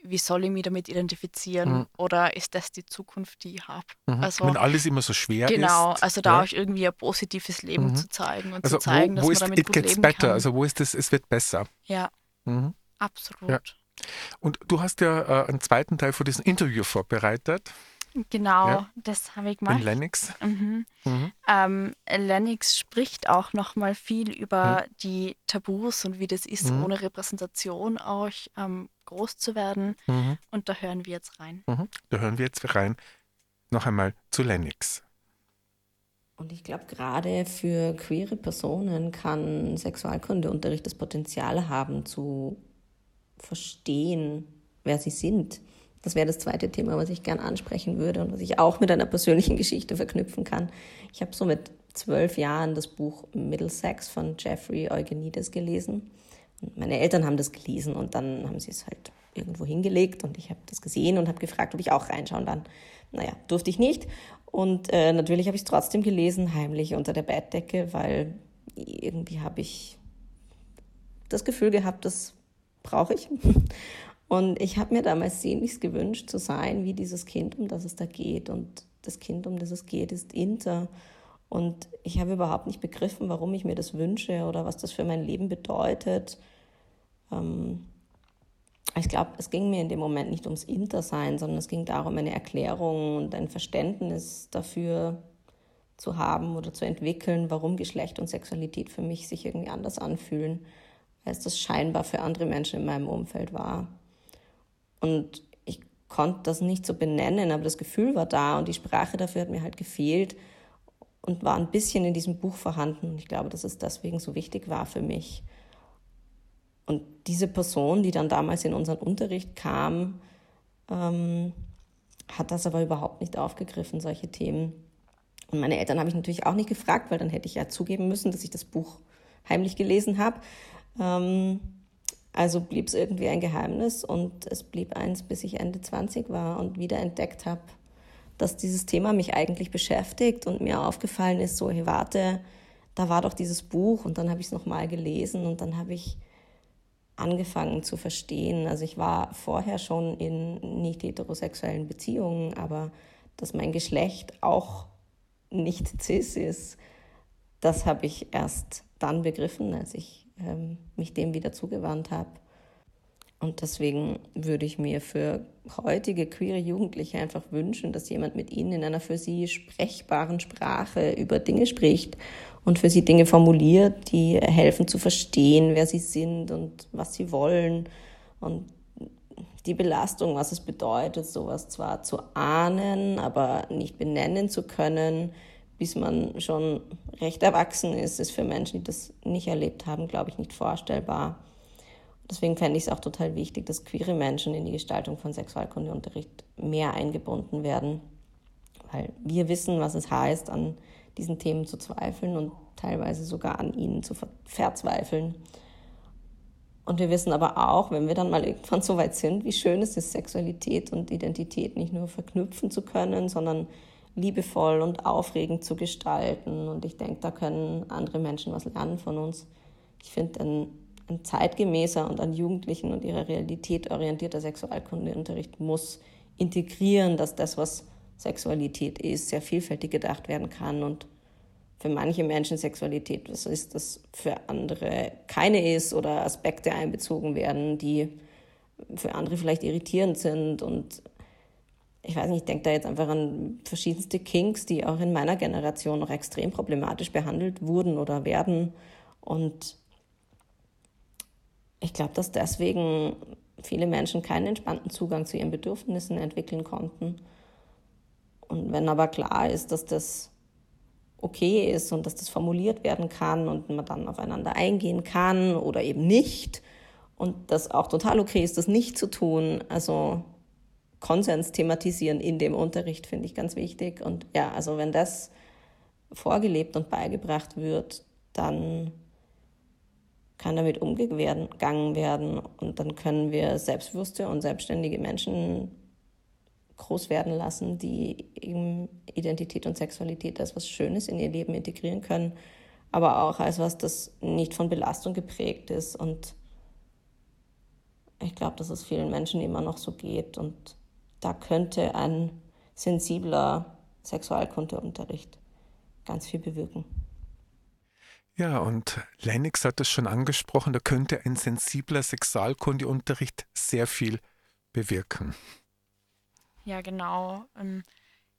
Wie soll ich mich damit identifizieren? Mhm. Oder ist das die Zukunft, die ich habe? Mhm. Also Wenn alles immer so schwer genau, ist. also da ja. auch irgendwie ein positives Leben Mhm. zu zeigen und Also zu zeigen, wo, dass wo man ist damit it gut gets leben better? kann. Also wo ist es, es wird besser. ja, Mhm. absolut. Ja. Und du hast ja äh, einen zweiten Teil von diesem Interview vorbereitet, Genau, Ja. das habe ich gemacht. Lennox. Mhm. Mhm. Ähm, Lennox spricht auch nochmal viel über die Tabus und wie das ist, Mhm. ohne Repräsentation auch ähm, groß zu werden. Mhm. Und da hören wir jetzt rein. Mhm. Da hören wir jetzt rein. Noch einmal zu Lennox. Und ich glaube, gerade für queere Personen kann Sexualkundeunterricht das Potenzial haben, zu verstehen, wer sie sind. Das wäre das zweite Thema, was ich gern ansprechen würde und was ich auch mit einer persönlichen Geschichte verknüpfen kann. Ich habe so mit zwölf Jahren das Buch Middlesex von Jeffrey Eugenides gelesen. Und meine Eltern haben das gelesen und dann haben sie es halt irgendwo hingelegt und ich habe das gesehen und habe gefragt, ob ich auch reinschauen dann. Naja, durfte ich nicht. Und äh, natürlich habe ich es trotzdem gelesen, heimlich unter der Bettdecke, weil irgendwie habe ich das Gefühl gehabt, das brauche ich. Und ich habe mir damals sehnlichst gewünscht, zu sein wie dieses Kind, um das es da geht. Und das Kind, um das es geht, ist Inter. Und ich habe überhaupt nicht begriffen, warum ich mir das wünsche oder was das für mein Leben bedeutet. Ähm, ich glaube, es ging mir in dem Moment nicht ums Intersein, sondern es ging darum, eine Erklärung und ein Verständnis dafür zu haben oder zu entwickeln, warum Geschlecht und Sexualität für mich sich irgendwie anders anfühlen, als das scheinbar für andere Menschen in meinem Umfeld war. Und ich konnte das nicht so benennen, aber das Gefühl war da und die Sprache dafür hat mir halt gefehlt und war ein bisschen in diesem Buch vorhanden. Und ich glaube, dass es deswegen so wichtig war für mich. Und diese Person, die dann damals in unseren Unterricht kam, ähm, hat das aber überhaupt nicht aufgegriffen, solche Themen. Und meine Eltern habe ich natürlich auch nicht gefragt, weil dann hätte ich ja zugeben müssen, dass ich das Buch heimlich gelesen habe. Ähm, also blieb es irgendwie ein Geheimnis und es blieb eins, bis ich Ende 20 war und wieder entdeckt habe, dass dieses Thema mich eigentlich beschäftigt und mir aufgefallen ist, so, hey, warte, da war doch dieses Buch und dann habe ich es nochmal gelesen und dann habe ich angefangen zu verstehen. Also ich war vorher schon in nicht heterosexuellen Beziehungen, aber dass mein Geschlecht auch nicht cis ist, das habe ich erst dann begriffen, als ich ähm, mich dem wieder zugewandt habe. Und deswegen würde ich mir für heutige queere Jugendliche einfach wünschen, dass jemand mit ihnen in einer für sie sprechbaren Sprache über Dinge spricht und für sie Dinge formuliert, die helfen zu verstehen, wer sie sind und was sie wollen und die Belastung, was es bedeutet, sowas zwar zu ahnen, aber nicht benennen zu können, bis man schon recht erwachsen ist, ist für Menschen, die das nicht erlebt haben, glaube ich, nicht vorstellbar. Deswegen fände ich es auch total wichtig, dass queere Menschen in die Gestaltung von Sexualkundeunterricht mehr eingebunden werden, weil wir wissen, was es heißt, an diesen Themen zu zweifeln und teilweise sogar an ihnen zu verzweifeln. Und wir wissen aber auch, wenn wir dann mal irgendwann so weit sind, wie schön es ist, Sexualität und Identität nicht nur verknüpfen zu können, sondern liebevoll und aufregend zu gestalten. Und ich denke, da können andere Menschen was lernen von uns. Ich finde, ein, ein zeitgemäßer und an Jugendlichen und ihrer Realität orientierter Sexualkundeunterricht muss integrieren, dass das, was Sexualität ist, sehr vielfältig gedacht werden kann und für manche Menschen Sexualität was ist, das für andere keine ist oder Aspekte einbezogen werden, die für andere vielleicht irritierend sind. Und ich weiß nicht, ich denke da jetzt einfach an verschiedenste Kinks, die auch in meiner Generation noch extrem problematisch behandelt wurden oder werden. Und ich glaube, dass deswegen viele Menschen keinen entspannten Zugang zu ihren Bedürfnissen entwickeln konnten. Und wenn aber klar ist, dass das okay ist und dass das formuliert werden kann und man dann aufeinander eingehen kann oder eben nicht und das auch total okay ist, das nicht zu tun. Also Konsens thematisieren in dem Unterricht finde ich ganz wichtig. Und ja, also wenn das vorgelebt und beigebracht wird, dann kann damit umgegangen werden und dann können wir selbstbewusste und selbstständige Menschen groß werden lassen, die eben Identität und Sexualität als was Schönes in ihr Leben integrieren können, aber auch als was, das nicht von Belastung geprägt ist. Und ich glaube, dass es vielen Menschen immer noch so geht. Und da könnte ein sensibler Sexualkundeunterricht ganz viel bewirken. Ja, und Lennox hat es schon angesprochen, da könnte ein sensibler Sexualkundeunterricht sehr viel bewirken. Ja, genau. Ähm,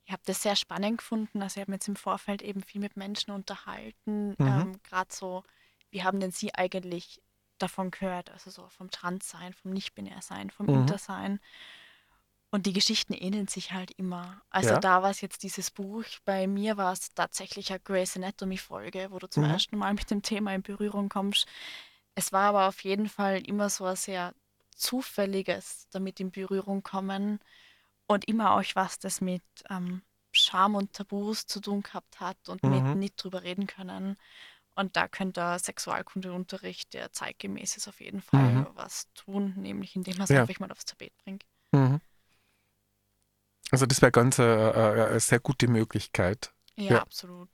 ich habe das sehr spannend gefunden. Also ich habe mich jetzt im Vorfeld eben viel mit Menschen unterhalten. Mhm. Ähm, Gerade so, wie haben denn Sie eigentlich davon gehört? Also so vom Transsein, vom Nicht-Binär-Sein, vom Mhm. Intersein. Und die Geschichten ähneln sich halt immer. Also Ja. da war es jetzt dieses Buch. Bei mir war es tatsächlich eine Grey's Anatomy-Folge, wo du zum Mhm. ersten Mal mit dem Thema in Berührung kommst. Es war aber auf jeden Fall immer so ein sehr zufälliges damit in Berührung kommen und immer auch was, das mit ähm, Scham und Tabus zu tun gehabt hat und mit Mhm. nicht drüber reden können. Und da könnte der Sexualkundeunterricht, der zeitgemäß ist, auf jeden Fall Mhm. was tun, nämlich indem er es Ja. einfach mal aufs Tapet bringt. Mhm. Also das wäre ganz äh, äh, eine sehr gute Möglichkeit. Ja, Ja. absolut.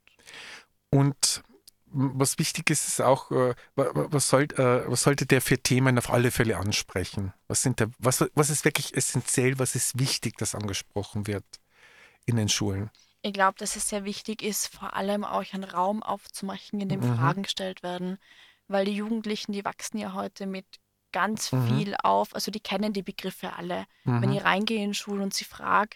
Und was wichtig ist, ist auch, äh, wa- wa- was, soll, äh, was sollte der für Themen auf alle Fälle ansprechen? Was, sind da, was, was ist wirklich essentiell, was ist wichtig, dass angesprochen wird in den Schulen? Ich glaube, dass es sehr wichtig ist, vor allem auch einen Raum aufzumachen, in dem Mhm. Fragen gestellt werden, weil die Jugendlichen, die wachsen ja heute mit ganz Mhm. viel auf, also die kennen die Begriffe alle. Wenn Mhm. ich reingehe in Schulen und sie frage,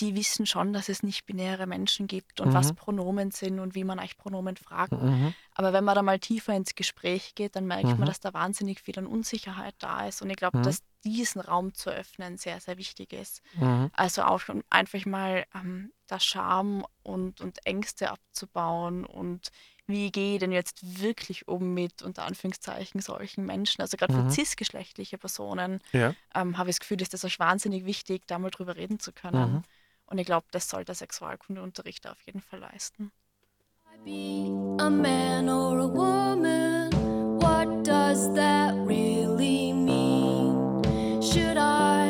die wissen schon, dass es nicht binäre Menschen gibt und was Mhm. Pronomen sind und wie man eigentlich Pronomen fragt. Mhm. Aber wenn man da mal tiefer ins Gespräch geht, dann merkt Mhm. man, dass da wahnsinnig viel an Unsicherheit da ist. Und ich glaube, Mhm. dass diesen Raum zu öffnen sehr, sehr wichtig ist. Mhm. Also auch schon einfach mal ähm, das Scham und, und Ängste abzubauen und wie gehe ich denn jetzt wirklich um mit, unter Anführungszeichen, solchen Menschen. Also gerade Mhm. für cisgeschlechtliche Personen Ja. ähm, habe ich das Gefühl, ist das euch wahnsinnig wichtig, da mal drüber reden zu können. Mhm. Und ich glaube, das soll der Sexualkundeunterricht auf jeden Fall leisten. be a man or a woman? What does that really mean? Should I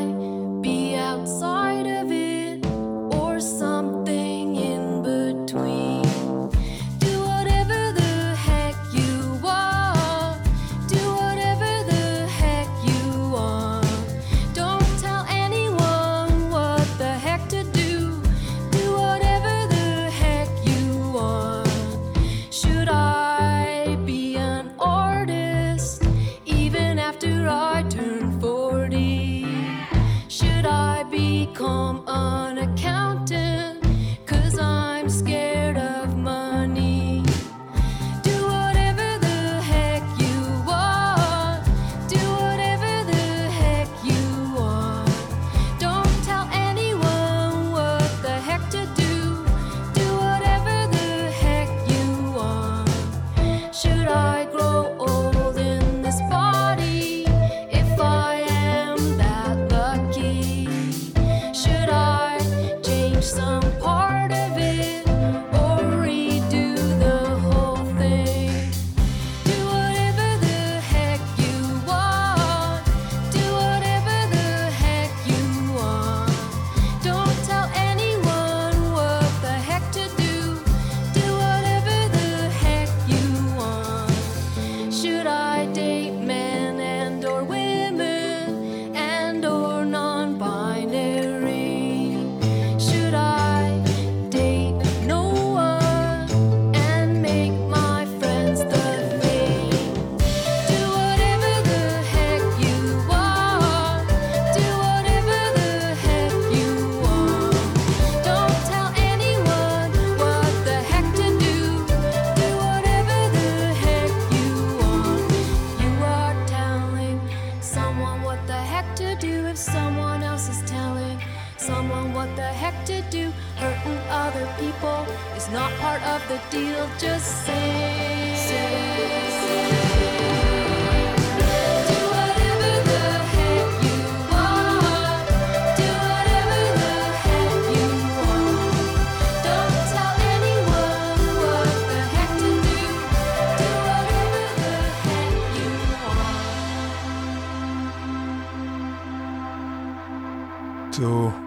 what the heck to do. Hurting other people is not part of the deal. Just say,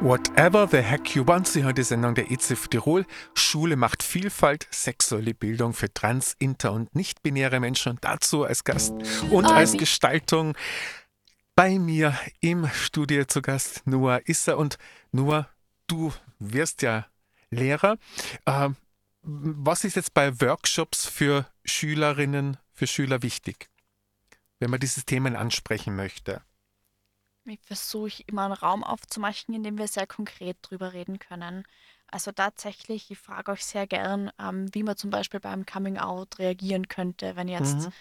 Whatever the Heck You Want, Sie hören die Sendung der EZF Tirol. Schule macht Vielfalt, sexuelle Bildung für trans-, inter- und nicht-binäre Menschen und dazu als Gast und Ah, als Gestaltung bei mir im Studio zu Gast Noah Isser. Und Noah, du wirst ja Lehrer. Ähm, was ist jetzt bei Workshops für Schülerinnen, für Schüler wichtig, wenn man dieses Themen ansprechen möchte? Ich versuche immer einen Raum aufzumachen, in dem wir sehr konkret drüber reden können. Also tatsächlich, ich frage euch sehr gern, ähm, wie man zum Beispiel beim Coming Out reagieren könnte, wenn jetzt Mhm.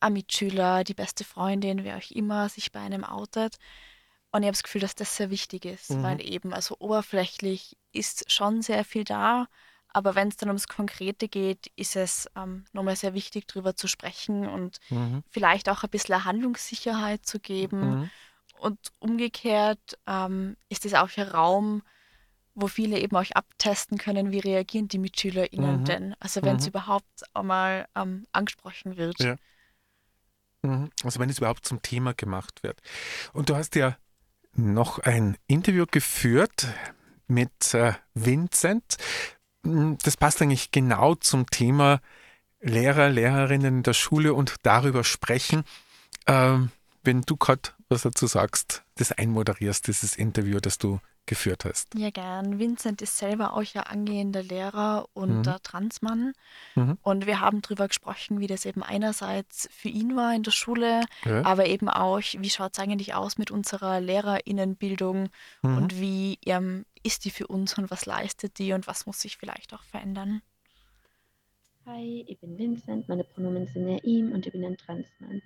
ein Mitschüler, die beste Freundin, wer auch immer, sich bei einem outet. Und ich habe das Gefühl, dass das sehr wichtig ist, Mhm. weil eben, also oberflächlich ist schon sehr viel da, aber wenn es dann ums Konkrete geht, ist es ähm, nochmal sehr wichtig, drüber zu sprechen und Mhm. vielleicht auch ein bisschen Handlungssicherheit zu geben. Und umgekehrt ähm, ist es auch ein Raum, wo viele eben auch abtesten können, wie reagieren die MitschülerInnen Mhm. denn. Also wenn es Mhm. überhaupt einmal ähm, angesprochen wird. Ja. Mhm. Also wenn es überhaupt zum Thema gemacht wird. Und du hast ja noch ein Interview geführt mit äh, Vincent. Mm, Das passt eigentlich genau zum Thema Lehrer, Lehrerinnen in der Schule und darüber sprechen. Ähm, wenn du gerade was dazu sagst, das einmoderierst, dieses Interview, das du geführt hast. Ja, gern. Vincent ist selber auch ja angehender Lehrer und Mhm. Transmann. Mhm. Und wir haben darüber gesprochen, wie das eben einerseits für ihn war in der Schule, Ja. aber eben auch, wie schaut es eigentlich aus mit unserer LehrerInnenbildung Mhm. und wie ähm, ist die für uns und was leistet die und was muss sich vielleicht auch verändern. Hi, ich bin Vincent, meine Pronomen sind er, ihm und ich bin ein Transmann.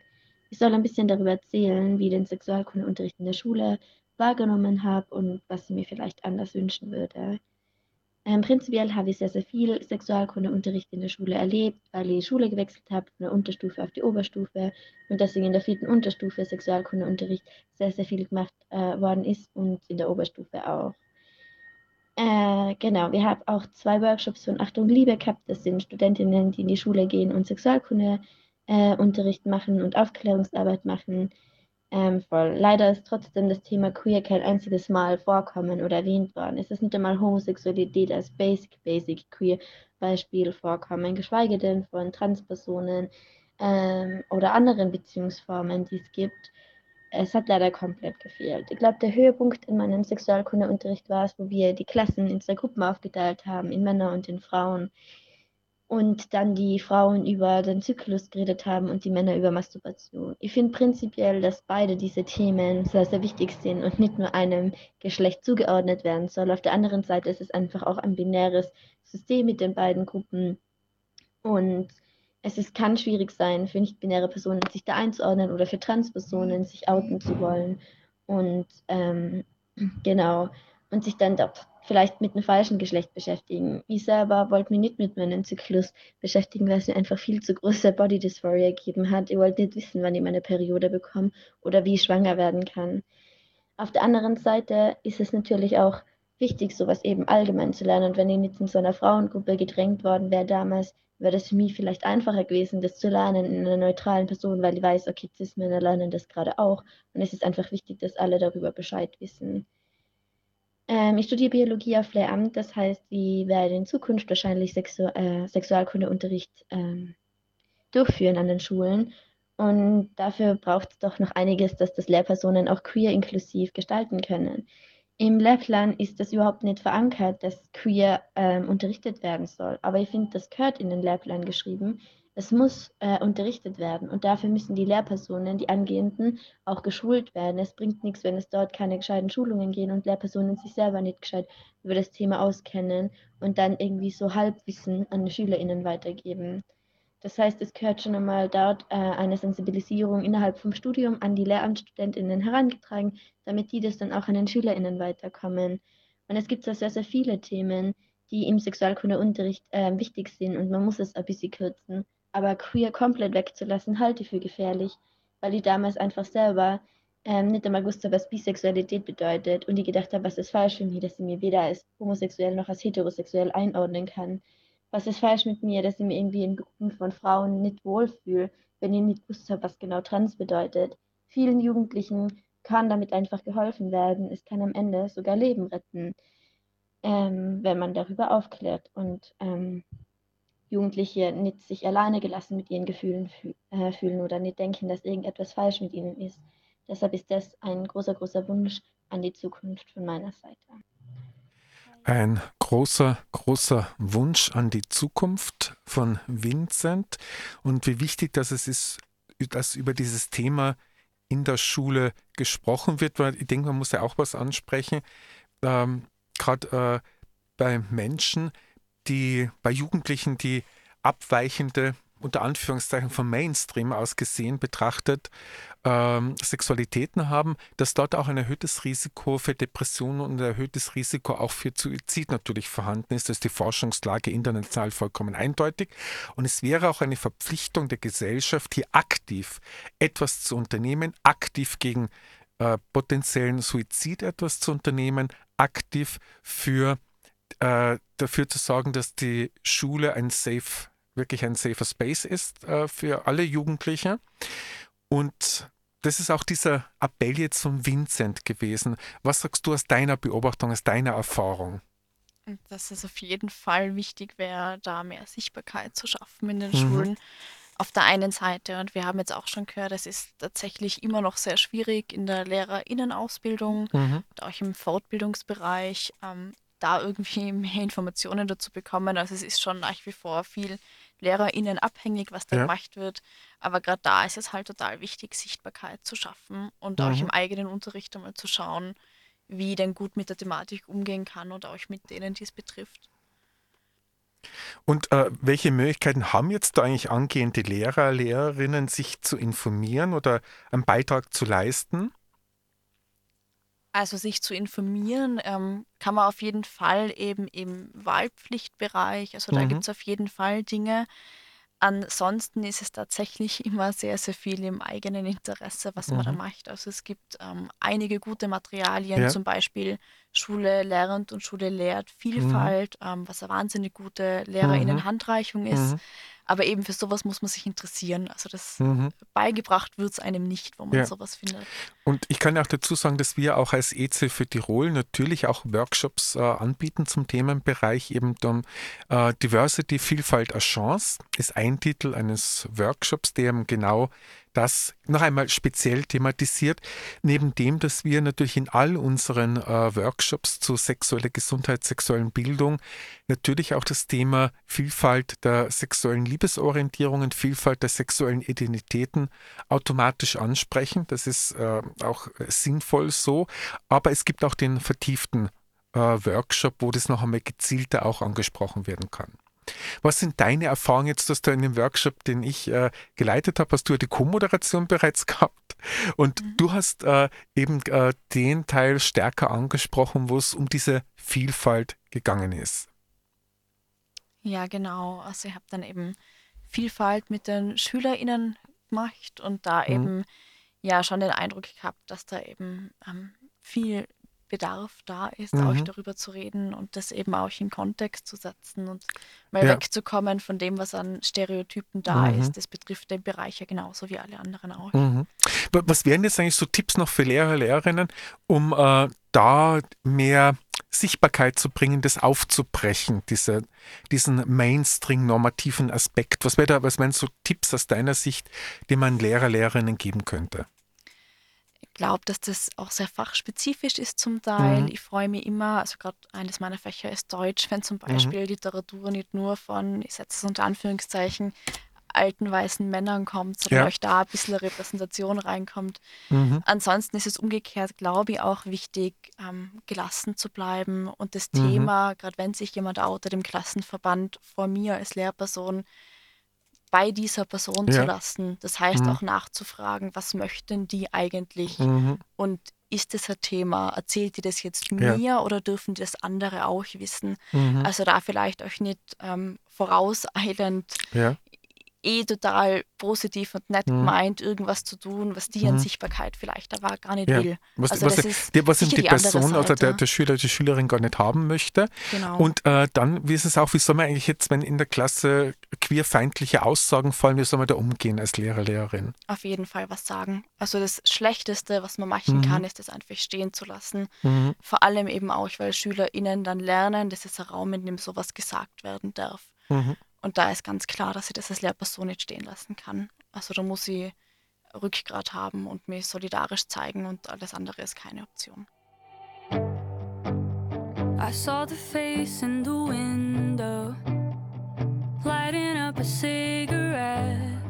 Ich soll ein bisschen darüber erzählen, wie ich den Sexualkundeunterricht in der Schule wahrgenommen habe und was ich mir vielleicht anders wünschen würde. Ähm, prinzipiell habe ich sehr, sehr viel Sexualkundeunterricht in der Schule erlebt, weil ich Schule gewechselt habe von der Unterstufe auf die Oberstufe und deswegen in der vierten Unterstufe Sexualkundeunterricht sehr, sehr viel gemacht äh, worden ist und in der Oberstufe auch. Äh, genau, wir haben auch zwei Workshops von Achtung Liebe gehabt. Das sind Studentinnen, die in die Schule gehen und Sexualkunde äh, Unterricht machen und Aufklärungsarbeit machen. Ähm, voll. Leider ist trotzdem das Thema Queer kein einziges Mal vorkommen oder erwähnt worden. Es ist nicht einmal Homosexualität als Basic, Basic Queer Beispiel vorkommen, geschweige denn von Transpersonen ähm, oder anderen Beziehungsformen, die es gibt. Es hat leider komplett gefehlt. Ich glaube, der Höhepunkt in meinem Sexualkundeunterricht war es, wo wir die Klassen in zwei Gruppen aufgeteilt haben, in Männer und in Frauen. Und dann die Frauen über den Zyklus geredet haben und die Männer über Masturbation. Ich finde prinzipiell, dass beide diese Themen sehr, sehr wichtig sind und nicht nur einem Geschlecht zugeordnet werden soll. Auf der anderen Seite ist es einfach auch ein binäres System mit den beiden Gruppen. Und es ist, kann schwierig sein, für nicht-binäre Personen sich da einzuordnen oder für Transpersonen sich outen zu wollen. Und ähm, genau, und sich dann dort vielleicht mit einem falschen Geschlecht beschäftigen. Ich selber wollte mich nicht mit meinem Zyklus beschäftigen, weil es mir einfach viel zu große Body Dysphoria gegeben hat. Ich wollte nicht wissen, wann ich meine Periode bekomme oder wie ich schwanger werden kann. Auf der anderen Seite ist es natürlich auch wichtig, sowas eben allgemein zu lernen. Und wenn ich nicht in so einer Frauengruppe gedrängt worden wäre damals, wäre das für mich vielleicht einfacher gewesen, das zu lernen in einer neutralen Person, weil ich weiß, okay, Cis-Männer lernen das gerade auch. Und es ist einfach wichtig, dass alle darüber Bescheid wissen. Ähm, ich studiere Biologie auf Lehramt, das heißt, ich werde in Zukunft wahrscheinlich Sexu äh, Sexualkundeunterricht ähm, durchführen an den Schulen. Und dafür braucht es doch noch einiges, dass das Lehrpersonen auch queer inklusiv gestalten können. Im Lehrplan ist das überhaupt nicht verankert, dass queer ähm, unterrichtet werden soll. Aber ich finde, das gehört in den Lehrplan geschrieben. Es muss äh, unterrichtet werden und dafür müssen die Lehrpersonen, die Angehenden, auch geschult werden. Es bringt nichts, wenn es dort keine gescheiten Schulungen gehen und Lehrpersonen sich selber nicht gescheit über das Thema auskennen und dann irgendwie so Halbwissen an die SchülerInnen weitergeben. Das heißt, es gehört schon einmal dort äh, eine Sensibilisierung innerhalb vom Studium an die LehramtsstudentInnen herangetragen, damit die das dann auch an den SchülerInnen weiterkommen. Und es gibt da sehr, sehr viele Themen, die im Sexualkundeunterricht äh, wichtig sind und man muss es ein bisschen kürzen. Aber queer komplett wegzulassen, halte ich für gefährlich, weil ich damals einfach selber ähm, nicht einmal wusste, was Bisexualität bedeutet und ich gedacht habe, was ist falsch mit mir, dass ich mir weder als homosexuell noch als heterosexuell einordnen kann. Was ist falsch mit mir, dass ich mir irgendwie in Gruppen von Frauen nicht wohlfühle, wenn ich nicht wusste, was genau trans bedeutet. Vielen Jugendlichen kann damit einfach geholfen werden. Es kann am Ende sogar Leben retten, ähm, wenn man darüber aufklärt und ähm, Jugendliche nicht sich alleine gelassen mit ihren Gefühlen füh äh, fühlen oder nicht denken, dass irgendetwas falsch mit ihnen ist. Deshalb ist das ein großer, großer Wunsch an die Zukunft von meiner Seite. Ein großer, großer Wunsch an die Zukunft von Vincent und wie wichtig dass es ist, dass über dieses Thema in der Schule gesprochen wird, weil ich denke, man muss ja auch was ansprechen. Ähm, Gerade äh, bei Menschen, die, bei Jugendlichen, die abweichende unter Anführungszeichen vom Mainstream aus gesehen betrachtet, ähm, Sexualitäten haben, dass dort auch ein erhöhtes Risiko für Depressionen und ein erhöhtes Risiko auch für Suizid natürlich vorhanden ist. Das ist die Forschungslage international vollkommen eindeutig. Und es wäre auch eine Verpflichtung der Gesellschaft, hier aktiv etwas zu unternehmen, aktiv gegen äh, potenziellen Suizid etwas zu unternehmen, aktiv für äh, dafür zu sorgen, dass die Schule ein safe wirklich ein safer Space ist äh, für alle Jugendliche. Und das ist auch dieser Appell jetzt von Vincent gewesen. Was sagst du aus deiner Beobachtung, aus deiner Erfahrung? Dass es auf jeden Fall wichtig wäre, da mehr Sichtbarkeit zu schaffen in den Mhm. Schulen. Auf der einen Seite, und wir haben jetzt auch schon gehört, es ist tatsächlich immer noch sehr schwierig in der LehrerInnenausbildung Mhm. und auch im Fortbildungsbereich, ähm, da irgendwie mehr Informationen dazu bekommen. Also es ist schon nach wie vor viel LehrerInnen abhängig, was da Ja. gemacht wird. Aber gerade da ist es halt total wichtig, Sichtbarkeit zu schaffen und auch Mhm. im eigenen Unterricht einmal zu schauen, wie ich denn gut mit der Thematik umgehen kann und auch mit denen, die es betrifft. Und äh, welche Möglichkeiten haben jetzt da eigentlich angehende Lehrer, Lehrerinnen, sich zu informieren oder einen Beitrag zu leisten? Also sich zu informieren, ähm, kann man auf jeden Fall eben im Wahlpflichtbereich. Also da Mhm. gibt es auf jeden Fall Dinge. Ansonsten ist es tatsächlich immer sehr, sehr viel im eigenen Interesse, was man da Mhm. macht. Also es gibt ähm, einige gute Materialien, Ja. zum Beispiel Schule lernt und Schule lehrt Vielfalt, ähm, was eine wahnsinnig gute LehrerInnen-Handreichung ist. Aber eben für sowas muss man sich interessieren. Also das Mhm. beigebracht wird es einem nicht, wo man Ja. sowas findet. Und ich kann auch dazu sagen, dass wir auch als EZ für Tirol natürlich auch Workshops äh, anbieten zum Themenbereich eben dann äh, Diversity, Vielfalt als Chance ist ein Titel eines Workshops, der eben genau das noch einmal speziell thematisiert. Neben dem, dass wir natürlich in all unseren äh, Workshops zu sexueller Gesundheit, sexuellen Bildung natürlich auch das Thema Vielfalt der sexuellen Liebesorientierungen, Vielfalt der sexuellen Identitäten automatisch ansprechen. Das ist äh, auch sinnvoll so. Aber es gibt auch den vertieften äh, Workshop, wo das noch einmal gezielter auch angesprochen werden kann. Was sind deine Erfahrungen jetzt, dass du in dem Workshop, den ich äh, geleitet habe, hast du ja die Co-Moderation bereits gehabt und du hast äh, eben äh, den Teil stärker angesprochen, wo es um diese Vielfalt gegangen ist. Ja, genau. Also ich habe dann eben Vielfalt mit den SchülerInnen gemacht und da Mhm. eben ja schon den Eindruck gehabt, dass da eben ähm, viel Bedarf da ist, auch Mhm. darüber zu reden und das eben auch in Kontext zu setzen und mal Ja. wegzukommen von dem, was an Stereotypen da Mhm. ist. Das betrifft den Bereich ja genauso wie alle anderen auch. Mhm. Wa- Was wären jetzt eigentlich so Tipps noch für Lehrer, Lehrerinnen, um äh, da mehr Sichtbarkeit zu bringen, das aufzubrechen, diese, diesen Mainstream-normativen Aspekt? Was, wär da, was wären so Tipps aus deiner Sicht, die man Lehrer, Lehrerinnen geben könnte? Ich glaube, dass das auch sehr fachspezifisch ist zum Teil. Mhm. Ich freue mich immer, also gerade eines meiner Fächer ist Deutsch, wenn zum Mhm. Beispiel Literatur nicht nur von, ich setze es unter Anführungszeichen, alten weißen Männern kommt, sondern Ja. euch da ein bisschen Repräsentation reinkommt. Mhm. Ansonsten ist es umgekehrt, glaube ich, auch wichtig, ähm, gelassen zu bleiben und das Mhm. Thema, gerade wenn sich jemand outet im Klassenverband vor mir als Lehrperson, bei dieser Person Ja. zu lassen. Das heißt Mhm. auch nachzufragen, was möchten die eigentlich Mhm. und ist das ein Thema? Erzählt die das jetzt Ja. mir oder dürfen das andere auch wissen? Mhm. Also da vielleicht euch nicht ähm, vorauseilend Ja. Eh total positiv und nett Mhm. meint, irgendwas zu tun, was die an Mhm. Sichtbarkeit vielleicht aber gar nicht Ja. will. Was, also was, das die- ist die, was die die Person oder der, Seite. der Schüler, die Schülerin gar nicht haben möchte. Genau. Und äh, dann, wie ist es auch, wie soll man eigentlich jetzt, wenn in der Klasse queerfeindliche Aussagen fallen, wie soll man da umgehen als Lehrer, Lehrerin? auf jeden Fall was sagen. Also das Schlechteste, was man machen Mhm. kann, ist das einfach stehen zu lassen. Mhm. Vor allem eben auch, weil SchülerInnen dann lernen, das ist ein Raum, in dem sowas gesagt werden darf. Mhm. Und da ist ganz klar, dass ich das als Lehrperson nicht stehen lassen kann. Also da muss ich Rückgrat haben und mich solidarisch zeigen und alles andere ist keine Option. I saw the face in the window, lighting up a cigarette.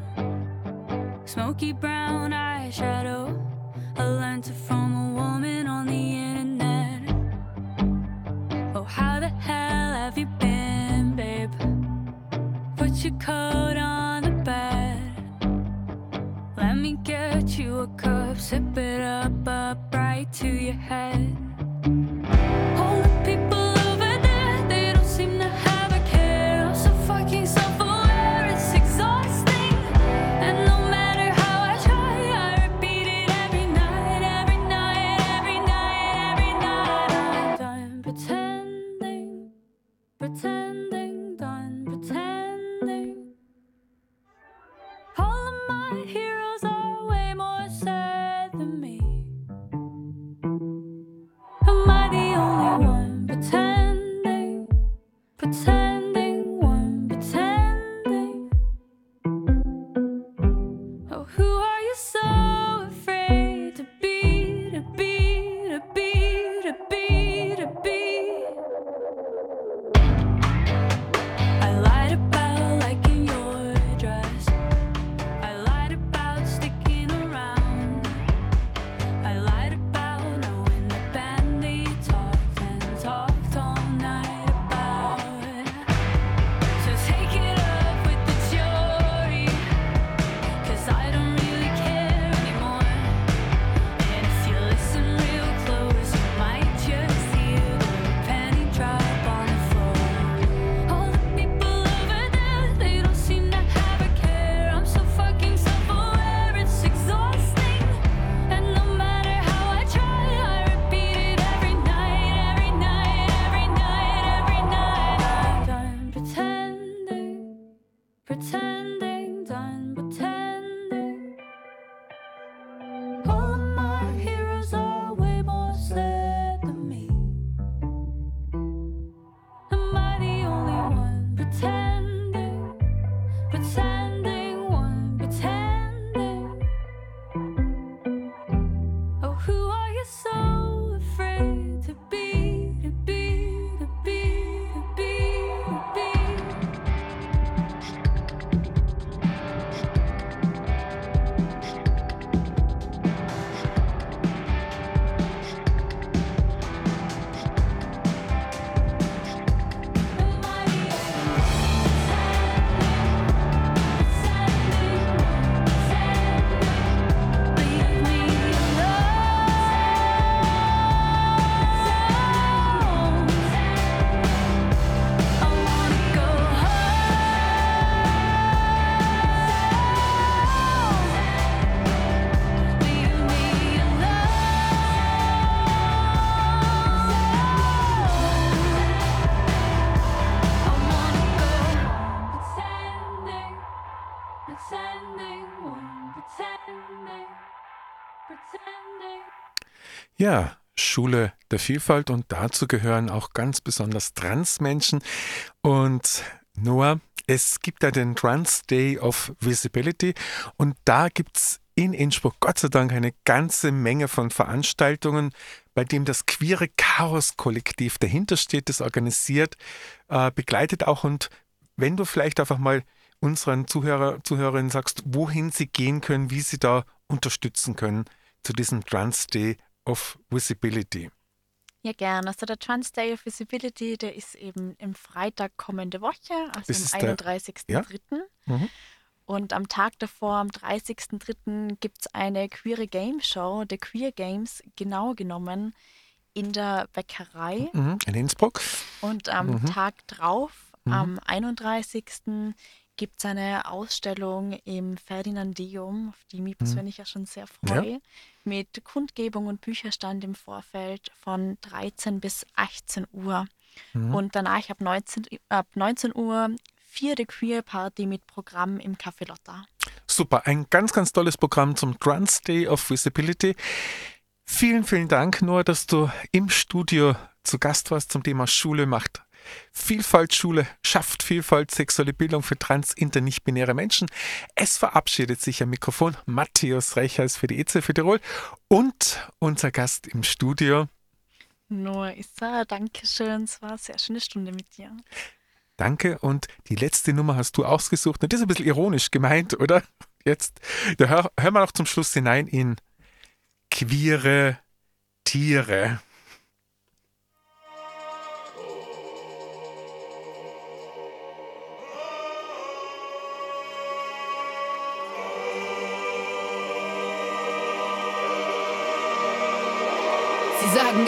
Smoky brown eyeshadow. I learned it from a woman on the internet. Oh, how the hell have you been? Put your coat on the bed. Let me get you a cup, sip it up, up right to your head. Schule der Vielfalt und dazu gehören auch ganz besonders Transmenschen. Und Noah, es gibt ja den Trans Day of Visibility und da gibt es in Innsbruck Gott sei Dank eine ganze Menge von Veranstaltungen, bei dem das queere Chaos-Kollektiv dahinter steht, das organisiert, äh, begleitet auch und wenn du vielleicht einfach mal unseren Zuhörer, Zuhörerinnen sagst, wohin sie gehen können, wie sie da unterstützen können zu diesem Trans Day of Visibility. Ja, gern. Also der Trans Day of Visibility, der ist eben im Freitag kommende Woche, also Das am ist der- 31.03. ja? Mhm. Und am Tag davor, am 30.03., gibt es eine queere Game Show, The Queer Games, genau genommen, in der Bäckerei. Mhm. In Innsbruck. Und am Tag drauf, am 31. gibt es eine Ausstellung im Ferdinandeum, auf die mich persönlich ja schon sehr freue, mit Kundgebung und Bücherstand im Vorfeld von 13 bis 18 Uhr. Und danach ab 19, ab 19 Uhr vierte Queer Party mit Programm im Café Lotta. Super, ein ganz, ganz tolles Programm zum Trans Day of Visibility. Vielen, vielen Dank, Noah, dass du im Studio zu Gast warst zum Thema Schule macht Vielfalt. Schule schafft Vielfalt, sexuelle Bildung für trans, inter, nicht-binäre Menschen. Es verabschiedet sich am Mikrofon Matthäus Reichers für die EZ für Tirol und unser Gast im Studio. Noah Issa, danke schön. Es war eine sehr schöne Stunde mit dir. Danke. Und die letzte Nummer hast du ausgesucht. Und das ist ein bisschen ironisch gemeint, oder? Jetzt, da hör, hören wir noch zum Schluss hinein in queere Tiere.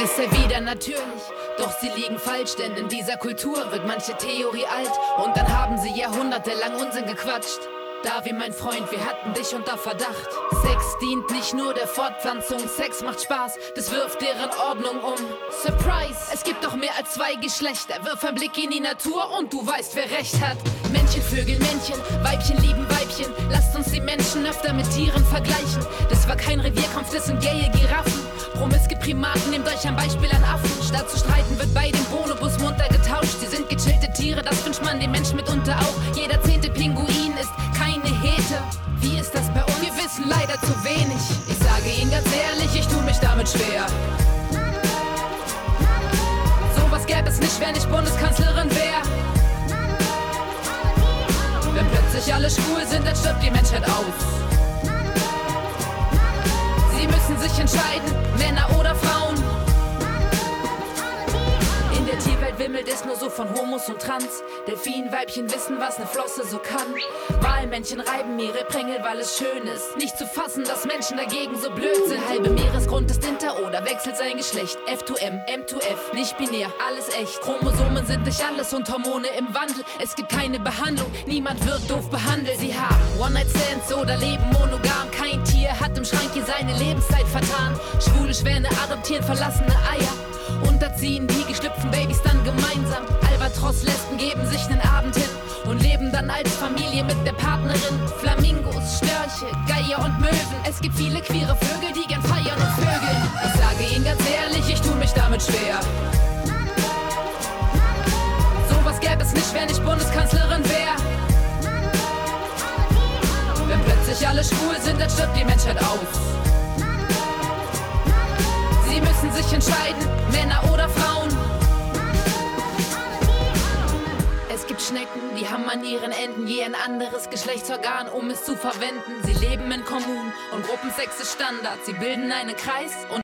Es sei wieder natürlich, doch sie liegen falsch, denn in dieser Kultur wird manche Theorie alt und dann haben sie jahrhundertelang Unsinn gequatscht. Da wie mein Freund, wir hatten dich unter Verdacht. Sex dient nicht nur der Fortpflanzung, Sex macht Spaß, das wirft deren Ordnung um. Surprise, es gibt doch mehr als zwei Geschlechter. Wirf ein Blick in die Natur und du weißt, wer recht hat. Männchen, Vögel, Männchen, Weibchen lieben Weibchen. Lasst uns die Menschen öfter mit Tieren vergleichen. Das war kein Revierkampf, das sind gaye Giraffen. Primaten, nehmt euch ein Beispiel an Affen. Statt zu streiten wird bei dem Bonobus munter getauscht. Sie sind gechillte Tiere, das wünscht man dem Menschen mitunter auch. Jeder zehnte Pinguin ist keine Hete. Wie ist das bei uns? Wir wissen leider zu wenig. Ich sage Ihnen ganz ehrlich, ich tu mich damit schwer. Sowas gäbe es nicht, wenn ich Bundeskanzlerin wäre. Wenn plötzlich alle schwul sind, dann stirbt die Menschheit aus. Müssen sich entscheiden, Männer oder Frauen. Wimmelt es nur so von Homos und Trans. Delfinweibchen wissen, was ne Flosse so kann. Walmännchen reiben ihre Prängel, weil es schön ist. Nicht zu fassen, dass Menschen dagegen so blöd sind. Halbe Meeresgrund ist Inter oder wechselt sein Geschlecht. F2M, M2F, nicht binär, alles echt. Chromosomen sind nicht alles und Hormone im Wandel. Es gibt keine Behandlung, niemand wird doof behandelt. Sie haben One-Night-Stands oder leben monogam. Kein Tier hat im Schrank hier seine Lebenszeit vertan. Schwule Schwäne adoptieren verlassene Eier. Unterziehen die geschlüpften Babys dann gemeinsam. Albatros-Lesben geben sich nen Abend hin und leben dann als Familie mit der Partnerin. Flamingos, Störche, Geier und Möwen. Es gibt viele queere Vögel, die gern feiern und vögeln. Ich sage Ihnen ganz ehrlich, ich tu mich damit schwer. Sowas gäbe es nicht, wenn ich Bundeskanzlerin wäre. Wenn plötzlich alle schwul sind, dann stirbt die Menschheit aus. Sie müssen sich entscheiden, Männer oder Frauen. Es gibt Schnecken, die haben an ihren Enden je ein anderes Geschlechtsorgan, um es zu verwenden. Sie leben in Kommunen und Gruppensex ist Standard. Sie bilden einen Kreis und